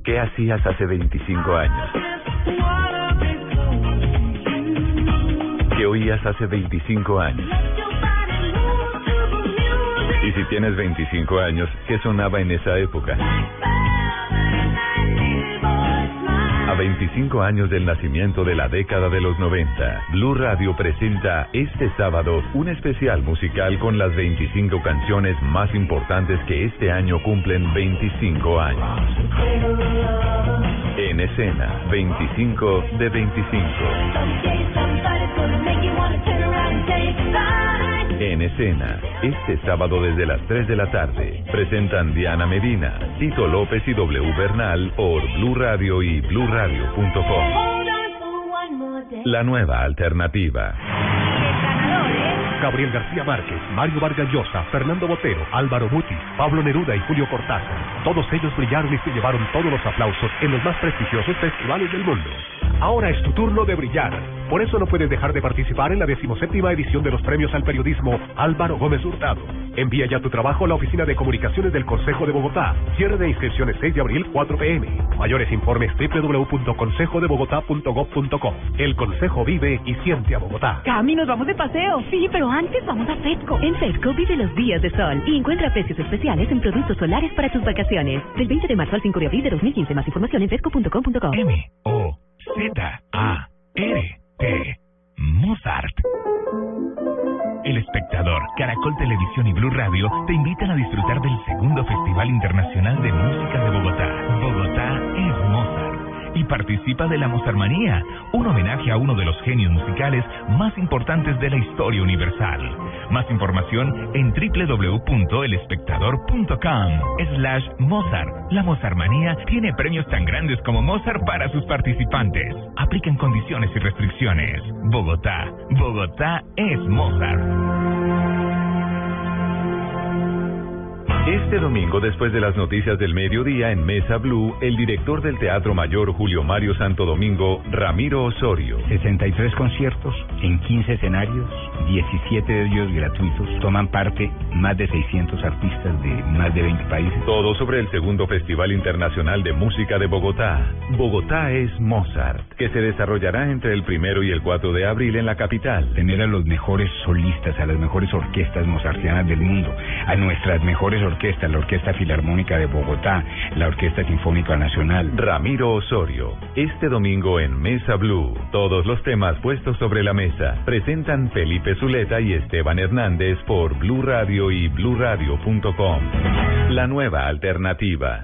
¿Qué hacías hace 25 años? ¿Qué oías hace 25 años? Y si tienes 25 años, ¿qué sonaba en esa época? A 25 años del nacimiento de la década de los 90, Blue Radio presenta este sábado un especial musical con las 25 canciones más importantes que este año cumplen 25 años. En escena, 25 de 25. En escena, este sábado desde las 3 de la tarde, presentan Diana Medina, Tito López y W Bernal por Blue Radio y BlueRadio.com. La nueva alternativa. Gabriel García Márquez, Mario Vargas Llosa, Fernando Botero, Álvaro Mutis, Pablo Neruda y Julio Cortázar. Todos ellos brillaron y se llevaron todos los aplausos en los más prestigiosos festivales del mundo. Ahora es tu turno de brillar. Por eso no puedes dejar de participar en la decimoséptima edición de los premios al periodismo Álvaro Gómez Hurtado. Envía ya tu trabajo a la Oficina de Comunicaciones del Consejo de Bogotá. Cierre de inscripciones 6 de abril, 4 pm. Mayores informes www.consejodebogotá.gov.co. El Consejo vive y siente a Bogotá. Cami, nos vamos de paseo. Sí, pero antes vamos a Fesco. En Fesco vive los días de sol y encuentra precios especiales en productos solares para tus vacaciones. Del 20 de marzo al 5 de abril de 2015. Más información en fesco.com.co. M O Z A R T Mozart. El espectador, Caracol Televisión y Blue Radio te invitan a disfrutar del segundo Festival Internacional de Música de Bogotá. Bogotá. Y participa de la Mozartmanía, un homenaje a uno de los genios musicales más importantes de la historia universal. Más información en www.elespectador.com slash Mozart. La Mozartmanía tiene premios tan grandes como Mozart para sus participantes. Aplican condiciones y restricciones. Bogotá. Bogotá es Mozart. Este domingo, después de las noticias del mediodía en Mesa Blue, el director del Teatro Mayor Julio Mario Santo Domingo, Ramiro Osorio. 63 conciertos en 15 escenarios, 17 de ellos gratuitos. Toman parte más de 600 artistas de más de 20 países. Todo sobre el segundo Festival Internacional de Música de Bogotá. Bogotá es Mozart, que se desarrollará entre el primero y el 4 de abril en la capital. Tener a los mejores solistas, a las mejores orquestas mozartianas del mundo, a nuestras mejores orquestas orquesta, la Orquesta Filarmónica de Bogotá, la Orquesta Sinfónica Nacional. Ramiro Osorio, este domingo en Mesa Blue, todos los temas puestos sobre la mesa presentan Felipe Zuleta y Esteban Hernández por Blue Radio y bluradio.com. La nueva alternativa.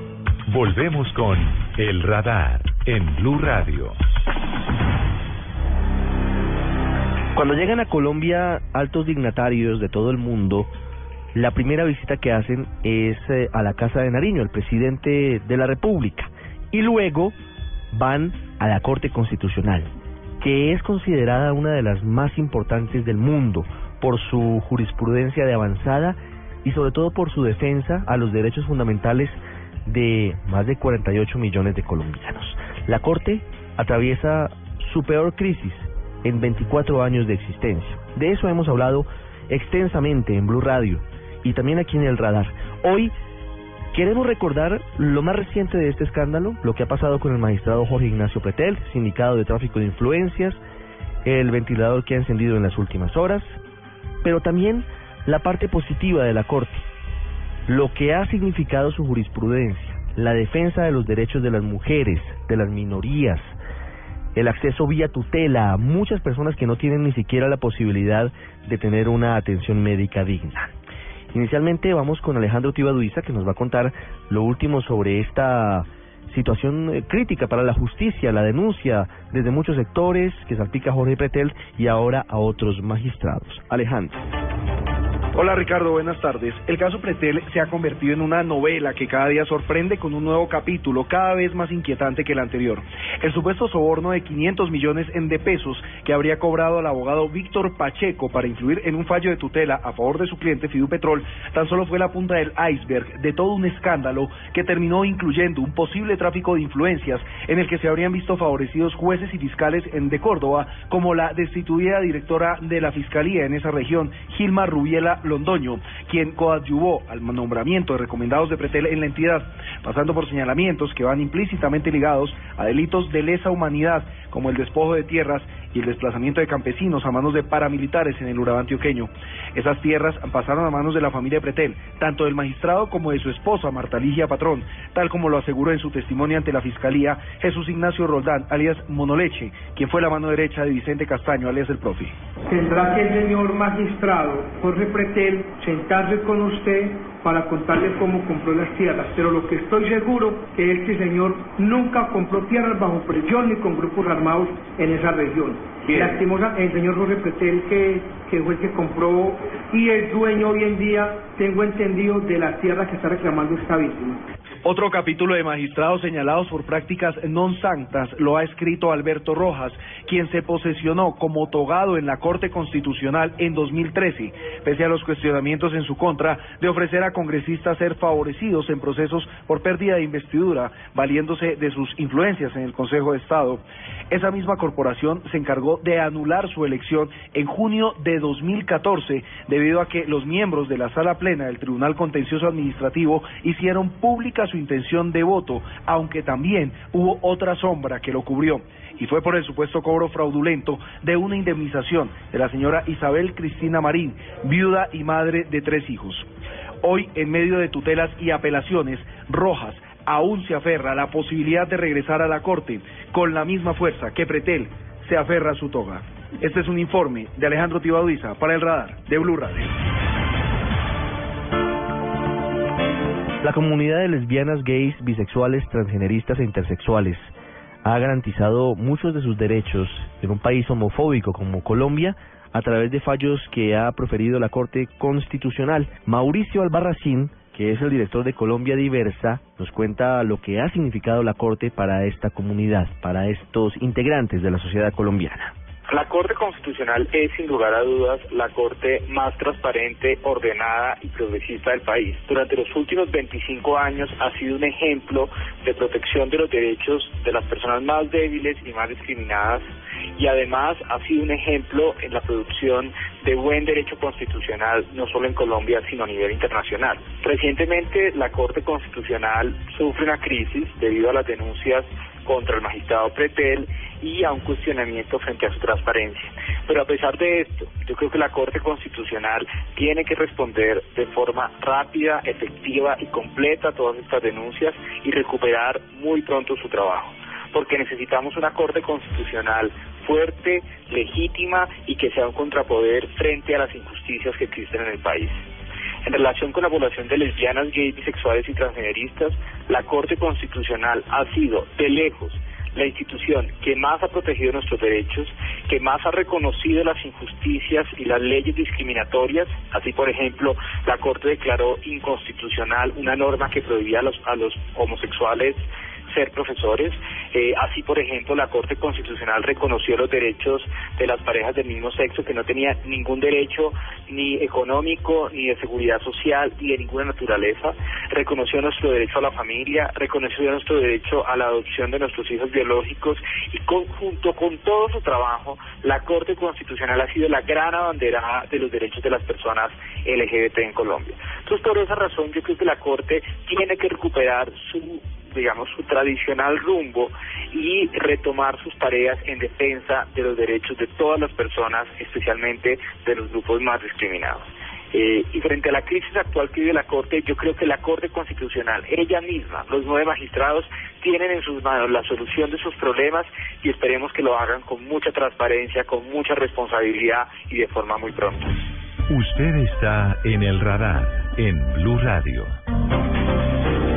Volvemos con El Radar en Blue Radio. Cuando llegan a Colombia altos dignatarios de todo el mundo, la primera visita que hacen es eh, a la Casa de Nariño, el presidente de la República, y luego van a la Corte Constitucional, que es considerada una de las más importantes del mundo por su jurisprudencia de avanzada y sobre todo por su defensa a los derechos fundamentales de más de 48 millones de colombianos. La Corte atraviesa su peor crisis en 24 años de existencia. De eso hemos hablado extensamente en Blue Radio y también aquí en el radar. Hoy queremos recordar lo más reciente de este escándalo, lo que ha pasado con el magistrado Jorge Ignacio Pretel, sindicado de tráfico de influencias, el ventilador que ha encendido en las últimas horas, pero también la parte positiva de la Corte, lo que ha significado su jurisprudencia, la defensa de los derechos de las mujeres, de las minorías, el acceso vía tutela a muchas personas que no tienen ni siquiera la posibilidad de tener una atención médica digna. Inicialmente vamos con Alejandro Tibaduiza que nos va a contar lo último sobre esta situación eh, crítica para la justicia, la denuncia desde muchos sectores que salpica a Jorge Pretel y ahora a otros magistrados. Alejandro. Hola Ricardo, buenas tardes. El caso Pretel se ha convertido en una novela que cada día sorprende con un nuevo capítulo cada vez más inquietante que el anterior. El supuesto soborno de 500 millones en de pesos que habría cobrado al abogado Víctor Pacheco para influir en un fallo de tutela a favor de su cliente Fidupetrol tan solo fue la punta del iceberg de todo un escándalo que terminó incluyendo un posible tráfico de influencias en el que se habrían visto favorecidos jueces y fiscales en de Córdoba como la destituida directora de la Fiscalía en esa región, Gilma Rubiela Londoño, quien coadyuvó al nombramiento de recomendados de Pretel en la entidad, pasando por señalamientos que van implícitamente ligados a delitos de lesa humanidad, como el despojo de tierras y el desplazamiento de campesinos a manos de paramilitares en el Urabá antioqueño. Esas tierras pasaron a manos de la familia Pretel, tanto del magistrado como de su esposa Marta Ligia Patrón, tal como lo aseguró en su testimonio ante la Fiscalía Jesús Ignacio Roldán, alias Monoleche, quien fue la mano derecha de Vicente Castaño, alias el profe. Tendrá que el señor magistrado Jorge Pretel sentarse con usted para contarle cómo compró las tierras, pero lo que estoy seguro que este señor nunca compró tierras bajo presión ni con grupos armados en esa región. Lastimosa, el señor Jorge Pretel que, que fue el que compró y es dueño hoy en día, tengo entendido, de las tierras que está reclamando esta víctima. Otro capítulo de magistrados señalados por prácticas non santas lo ha escrito Alberto Rojas, quien se posesionó como togado en la Corte Constitucional en 2013, pese a los cuestionamientos en su contra de ofrecer a congresistas ser favorecidos en procesos por pérdida de investidura, valiéndose de sus influencias en el Consejo de Estado. Esa misma corporación se encargó de anular su elección en junio de 2014 debido a que los miembros de la Sala Plena del Tribunal Contencioso Administrativo hicieron pública su intención de voto, aunque también hubo otra sombra que lo cubrió y fue por el supuesto cobro fraudulento de una indemnización de la señora Isabel Cristina Marín, viuda y madre de tres hijos. Hoy, en medio de tutelas y apelaciones, Rojas aún se aferra a la posibilidad de regresar a la Corte con la misma fuerza que Pretel se aferra a su toga. Este es un informe de Alejandro Tibaduiza para el radar de Blue Radio. La comunidad de lesbianas, gays, bisexuales, transgeneristas e intersexuales ha garantizado muchos de sus derechos en un país homofóbico como Colombia a través de fallos que ha proferido la Corte Constitucional. Mauricio Albarracín, que es el director de Colombia Diversa, nos cuenta lo que ha significado la Corte para esta comunidad, para estos integrantes de la sociedad colombiana. La Corte Constitucional es, sin lugar a dudas, la Corte más transparente, ordenada y progresista del país. Durante los últimos 25 años ha sido un ejemplo de protección de los derechos de las personas más débiles y más discriminadas y además ha sido un ejemplo en la producción de buen derecho constitucional, no solo en Colombia, sino a nivel internacional. Recientemente, la Corte Constitucional sufre una crisis debido a las denuncias contra el magistrado Pretel y a un cuestionamiento frente a su transparencia. Pero a pesar de esto, yo creo que la Corte Constitucional tiene que responder de forma rápida, efectiva y completa a todas estas denuncias y recuperar muy pronto su trabajo porque necesitamos una Corte Constitucional fuerte, legítima y que sea un contrapoder frente a las injusticias que existen en el país. En relación con la población de lesbianas, gays, bisexuales y transgeneristas, la Corte Constitucional ha sido, de lejos, la institución que más ha protegido nuestros derechos, que más ha reconocido las injusticias y las leyes discriminatorias. Así, por ejemplo, la Corte declaró inconstitucional una norma que prohibía a los, a los homosexuales ser profesores. Eh, así, por ejemplo, la Corte Constitucional reconoció los derechos de las parejas del mismo sexo que no tenían ningún derecho ni económico, ni de seguridad social, ni de ninguna naturaleza. Reconoció nuestro derecho a la familia, reconoció nuestro derecho a la adopción de nuestros hijos biológicos y conjunto con todo su trabajo, la Corte Constitucional ha sido la gran abanderada de los derechos de las personas LGBT en Colombia. Entonces, por esa razón, yo creo que la Corte tiene que recuperar su digamos, su tradicional rumbo y retomar sus tareas en defensa de los derechos de todas las personas, especialmente de los grupos más discriminados. Eh, y frente a la crisis actual que vive la Corte, yo creo que la Corte Constitucional, ella misma, los nueve magistrados, tienen en sus manos la solución de sus problemas y esperemos que lo hagan con mucha transparencia, con mucha responsabilidad y de forma muy pronta. Usted está en el radar en Blue Radio.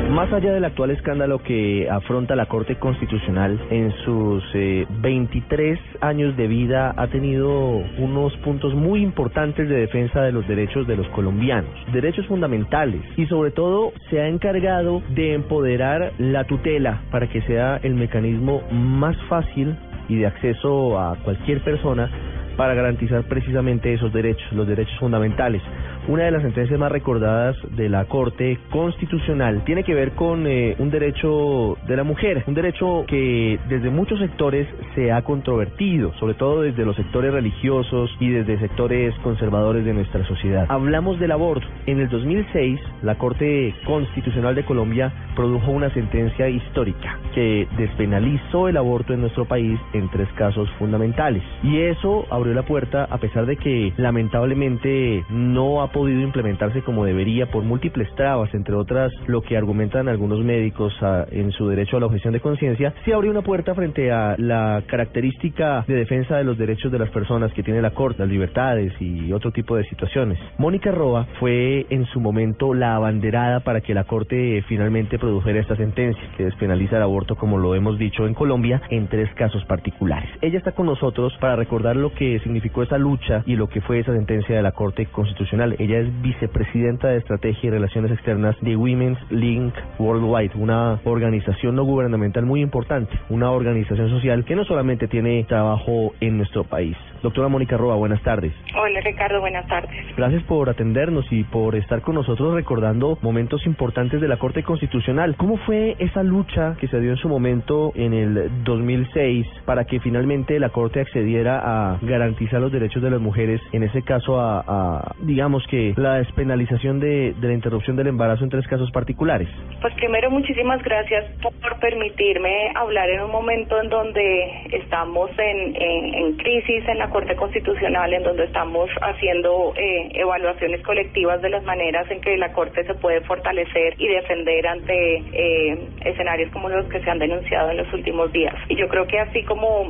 Más allá del actual escándalo que afronta la Corte Constitucional, en sus 23 eh, años de vida ha tenido unos puntos muy importantes de defensa de los derechos de los colombianos, derechos fundamentales, y sobre todo se ha encargado de empoderar la tutela para que sea el mecanismo más fácil y de acceso a cualquier persona para garantizar precisamente esos derechos, los derechos fundamentales. Una de las sentencias más recordadas de la Corte Constitucional tiene que ver con eh, un derecho de la mujer, un derecho que desde muchos sectores se ha controvertido, sobre todo desde los sectores religiosos y desde sectores conservadores de nuestra sociedad. Hablamos del aborto. En el 2006, la Corte Constitucional de Colombia produjo una sentencia histórica que despenalizó el aborto en nuestro país en tres casos fundamentales. Y eso abrió la puerta, a pesar de que lamentablemente no ha podido implementarse como debería por múltiples trabas, entre otras lo que argumentan algunos médicos ah, en su derecho a la objeción de conciencia, sí abrió una puerta frente a la característica de defensa de los derechos de las personas que tiene la Corte, las libertades y otro tipo de situaciones. Mónica Roa fue en su momento la abanderada para que la Corte finalmente produjera esta sentencia que despenaliza el aborto, como lo hemos dicho en Colombia, en tres casos particulares. Ella está con nosotros para recordar lo que significó esa lucha y lo que fue esa sentencia de la Corte Constitucional. Ella es vicepresidenta de Estrategia y Relaciones Externas de Women's Link Worldwide, una organización no gubernamental muy importante, una organización social que no solamente tiene trabajo en nuestro país. Doctora Mónica Roa, buenas tardes. Hola Ricardo, buenas tardes. Gracias por atendernos y por estar con nosotros recordando momentos importantes de la Corte Constitucional. ¿Cómo fue esa lucha que se dio en su momento en el 2006 para que finalmente la Corte accediera a garantizar los derechos de las mujeres, en ese caso a, digamos que la despenalización de, la interrupción del embarazo en tres casos particulares? Pues primero, muchísimas gracias por permitirme hablar en un momento en donde estamos en, en, crisis en la Corte Constitucional, en donde estamos haciendo eh, evaluaciones colectivas de las maneras en que la Corte se puede fortalecer y defender ante eh, escenarios como los que se han denunciado en los últimos días. Y yo creo que así como,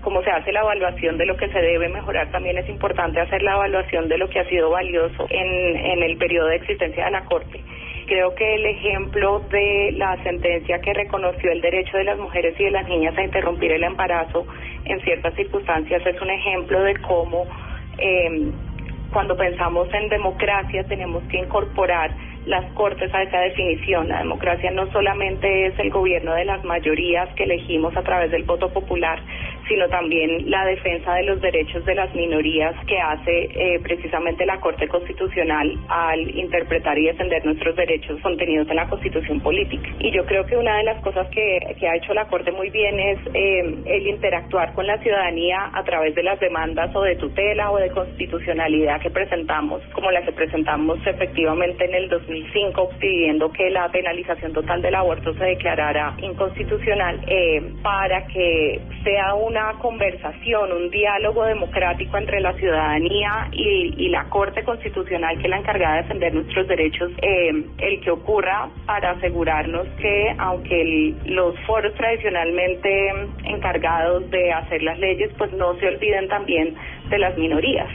como se hace la evaluación de lo que se debe mejorar, también es importante hacer la evaluación de lo que ha sido valioso en, el periodo de existencia de la Corte. Creo que el ejemplo de la sentencia que reconoció el derecho de las mujeres y de las niñas a interrumpir el embarazo en ciertas circunstancias es un ejemplo de cómo eh, cuando pensamos en democracia tenemos que incorporar las cortes a esa definición. La democracia no solamente es el gobierno de las mayorías que elegimos a través del voto popular, sino también la defensa de los derechos de las minorías que hace eh, precisamente la Corte Constitucional al interpretar y defender nuestros derechos contenidos en la Constitución política. Y yo creo que una de las cosas que, que ha hecho la Corte muy bien es eh, el interactuar con la ciudadanía a través de las demandas o de tutela o de constitucionalidad que presentamos, como las que presentamos efectivamente en el 2000 2005 pidiendo que la penalización total del aborto se declarara inconstitucional eh, para que sea una conversación, un diálogo democrático entre la ciudadanía y, la Corte Constitucional que es la encargada de defender nuestros derechos, eh, el que ocurra para asegurarnos que aunque los foros tradicionalmente encargados de hacer las leyes pues no se olviden también de las minorías.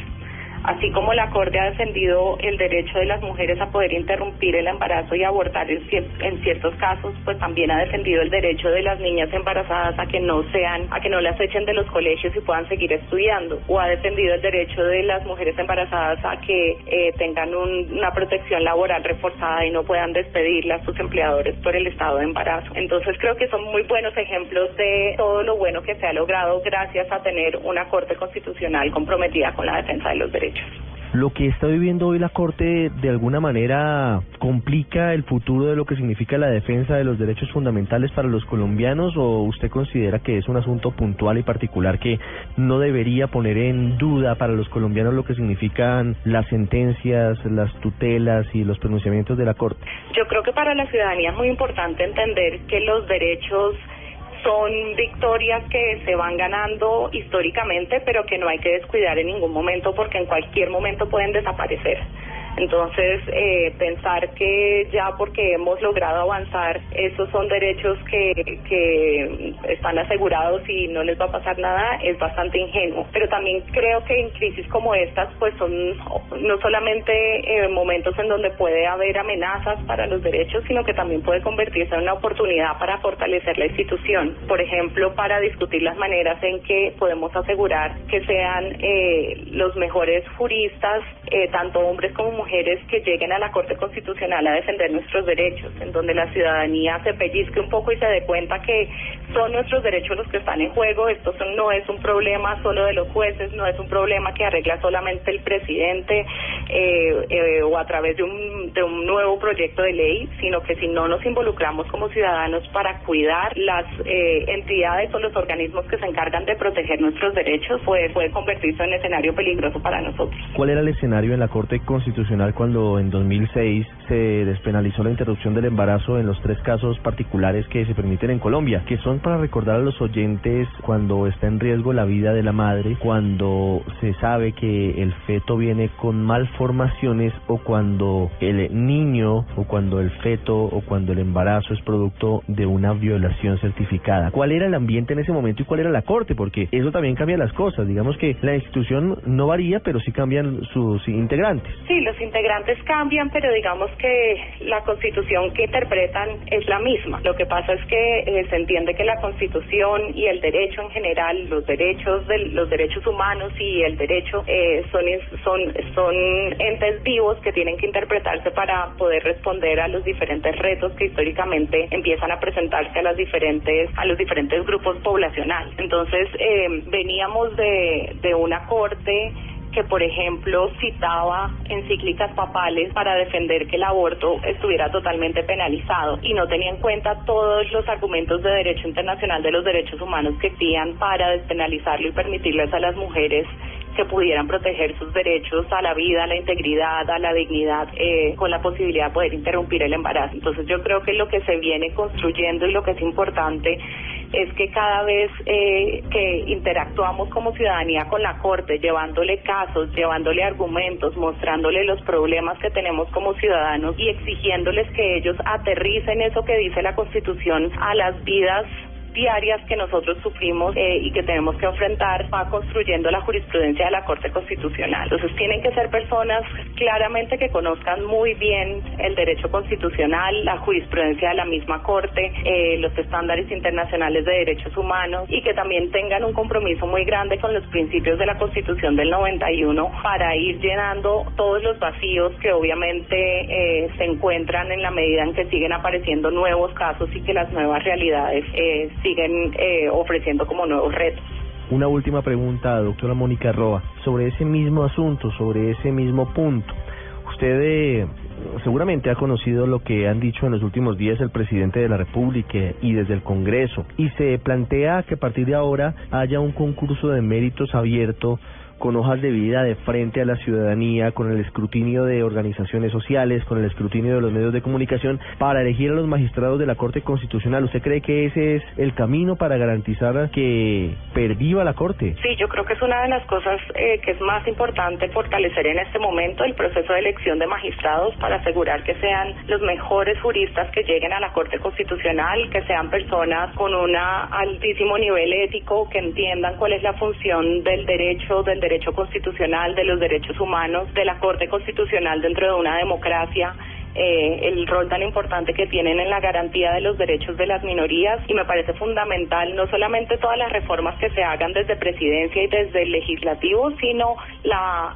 Así como la Corte ha defendido el derecho de las mujeres a poder interrumpir el embarazo y abortar en, ciertos casos, pues también ha defendido el derecho de las niñas embarazadas a que no sean, a que no las echen de los colegios y puedan seguir estudiando, o ha defendido el derecho de las mujeres embarazadas a que eh, tengan una protección laboral reforzada y no puedan despedirlas sus empleadores por el estado de embarazo. Entonces creo que son muy buenos ejemplos de todo lo bueno que se ha logrado gracias a tener una Corte Constitucional comprometida con la defensa de los derechos. Lo que está viviendo hoy la Corte de alguna manera complica el futuro de lo que significa la defensa de los derechos fundamentales para los colombianos o usted considera que es un asunto puntual y particular que no debería poner en duda para los colombianos lo que significan las sentencias, las tutelas y los pronunciamientos de la Corte? Yo creo que para la ciudadanía es muy importante entender que los derechos son victorias que se van ganando históricamente, pero que no hay que descuidar en ningún momento porque en cualquier momento pueden desaparecer. Entonces, eh, pensar que ya porque hemos logrado avanzar, esos son derechos que, que están asegurados y no les va a pasar nada, es bastante ingenuo. Pero también creo que en crisis como estas, pues son no solamente eh, momentos en donde puede haber amenazas para los derechos, sino que también puede convertirse en una oportunidad para fortalecer la institución. Por ejemplo, para discutir las maneras en que podemos asegurar que sean eh, los mejores juristas, tanto hombres como mujeres, mujeres que lleguen a la Corte Constitucional a defender nuestros derechos, en donde la ciudadanía se pellizque un poco y se dé cuenta que son nuestros derechos los que están en juego. Esto no es un problema solo de los jueces, no es un problema que arregla solamente el presidente eh, eh, o a través de un, de un nuevo proyecto de ley, sino que si no nos involucramos como ciudadanos para cuidar las eh, entidades o los organismos que se encargan de proteger nuestros derechos, pues puede convertirse en escenario peligroso para nosotros. ¿Cuál era el escenario en la Corte Constitucional cuando en 2006 se despenalizó la interrupción del embarazo en los tres casos particulares que se permiten en Colombia, que son para recordar a los oyentes cuando está en riesgo la vida de la madre, cuando se sabe que el feto viene con malformaciones o cuando el niño o cuando el feto o cuando el embarazo es producto de una violación certificada. ¿Cuál era el ambiente en ese momento y cuál era la Corte? Porque eso también cambia las cosas. Digamos que la institución no varía, pero sí cambian sus integrantes. Sí, los integrantes cambian, pero digamos que la constitución que interpretan es la misma. Lo que pasa es que eh, se entiende que la constitución y el derecho en general, los derechos de los derechos humanos y el derecho eh, son son son entes vivos que tienen que interpretarse para poder responder a los diferentes retos que históricamente empiezan a presentarse a las diferentes a los diferentes grupos poblacionales. Entonces eh, veníamos de de una corte que, por ejemplo, citaba encíclicas papales para defender que el aborto estuviera totalmente penalizado y no tenía en cuenta todos los argumentos de derecho internacional de los derechos humanos que existían para despenalizarlo y permitirles a las mujeres que pudieran proteger sus derechos a la vida, a la integridad, a la dignidad, eh, con la posibilidad de poder interrumpir el embarazo. Entonces yo creo que lo que se viene construyendo y lo que es importante es que cada vez eh, que interactuamos como ciudadanía con la Corte, llevándole casos, llevándole argumentos, mostrándole los problemas que tenemos como ciudadanos y exigiéndoles que ellos aterricen eso que dice la Constitución a las vidas diarias que nosotros sufrimos eh, y que tenemos que enfrentar va construyendo la jurisprudencia de la Corte Constitucional. Entonces tienen que ser personas claramente que conozcan muy bien el derecho constitucional, la jurisprudencia de la misma Corte, eh, los estándares internacionales de derechos humanos y que también tengan un compromiso muy grande con los principios de la Constitución del 91 para ir llenando todos los vacíos que obviamente eh, se encuentran en la medida en que siguen apareciendo nuevos casos y que las nuevas realidades eh, siguen eh, ofreciendo como nuevos retos. Una última pregunta, doctora Mónica Roa, sobre ese mismo asunto, sobre ese mismo punto. Usted eh, seguramente ha conocido lo que han dicho en los últimos días el presidente de la República y desde el Congreso, y se plantea que a partir de ahora haya un concurso de méritos abierto con hojas de vida de frente a la ciudadanía, con el escrutinio de organizaciones sociales, con el escrutinio de los medios de comunicación, para elegir a los magistrados de la Corte Constitucional. ¿Usted cree que ese es el camino para garantizar que perviva la Corte? Sí, yo creo que es una de las cosas eh, que es más importante fortalecer en este momento el proceso de elección de magistrados para asegurar que sean los mejores juristas que lleguen a la Corte Constitucional, que sean personas con un altísimo nivel ético, que entiendan cuál es la función del derecho, del derecho constitucional, de los derechos humanos, de la Corte Constitucional dentro de una democracia. Eh, el rol tan importante que tienen en la garantía de los derechos de las minorías y me parece fundamental no solamente todas las reformas que se hagan desde presidencia y desde el legislativo, sino la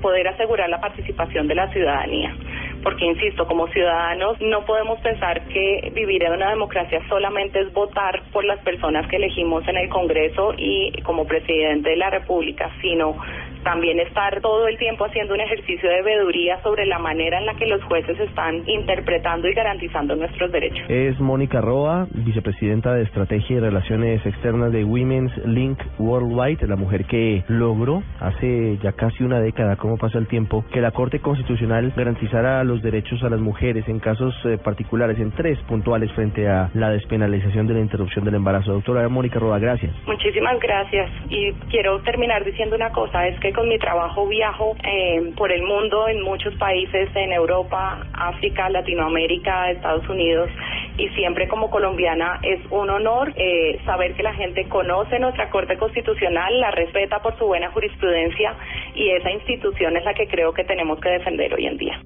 poder asegurar la participación de la ciudadanía. Porque insisto, como ciudadanos no podemos pensar que vivir en una democracia solamente es votar por las personas que elegimos en el Congreso y como presidente de la República, sino también estar todo el tiempo haciendo un ejercicio de veeduría sobre la manera en la que los jueces están interpretando y garantizando nuestros derechos. Es Mónica Roa, vicepresidenta de Estrategia y Relaciones Externas de Women's Link Worldwide, la mujer que logró hace ya casi una década, cómo pasa el tiempo, que la Corte Constitucional garantizara los derechos a las mujeres en casos eh, particulares, en tres puntuales frente a la despenalización de la interrupción del embarazo. Doctora Mónica Roa, gracias. Muchísimas gracias. Y quiero terminar diciendo una cosa, es con mi trabajo viajo eh, por el mundo, en muchos países, en Europa, África, Latinoamérica, Estados Unidos, y siempre como colombiana es un honor eh, saber que la gente conoce nuestra Corte Constitucional, la respeta por su buena jurisprudencia y esa institución es la que creo que tenemos que defender hoy en día.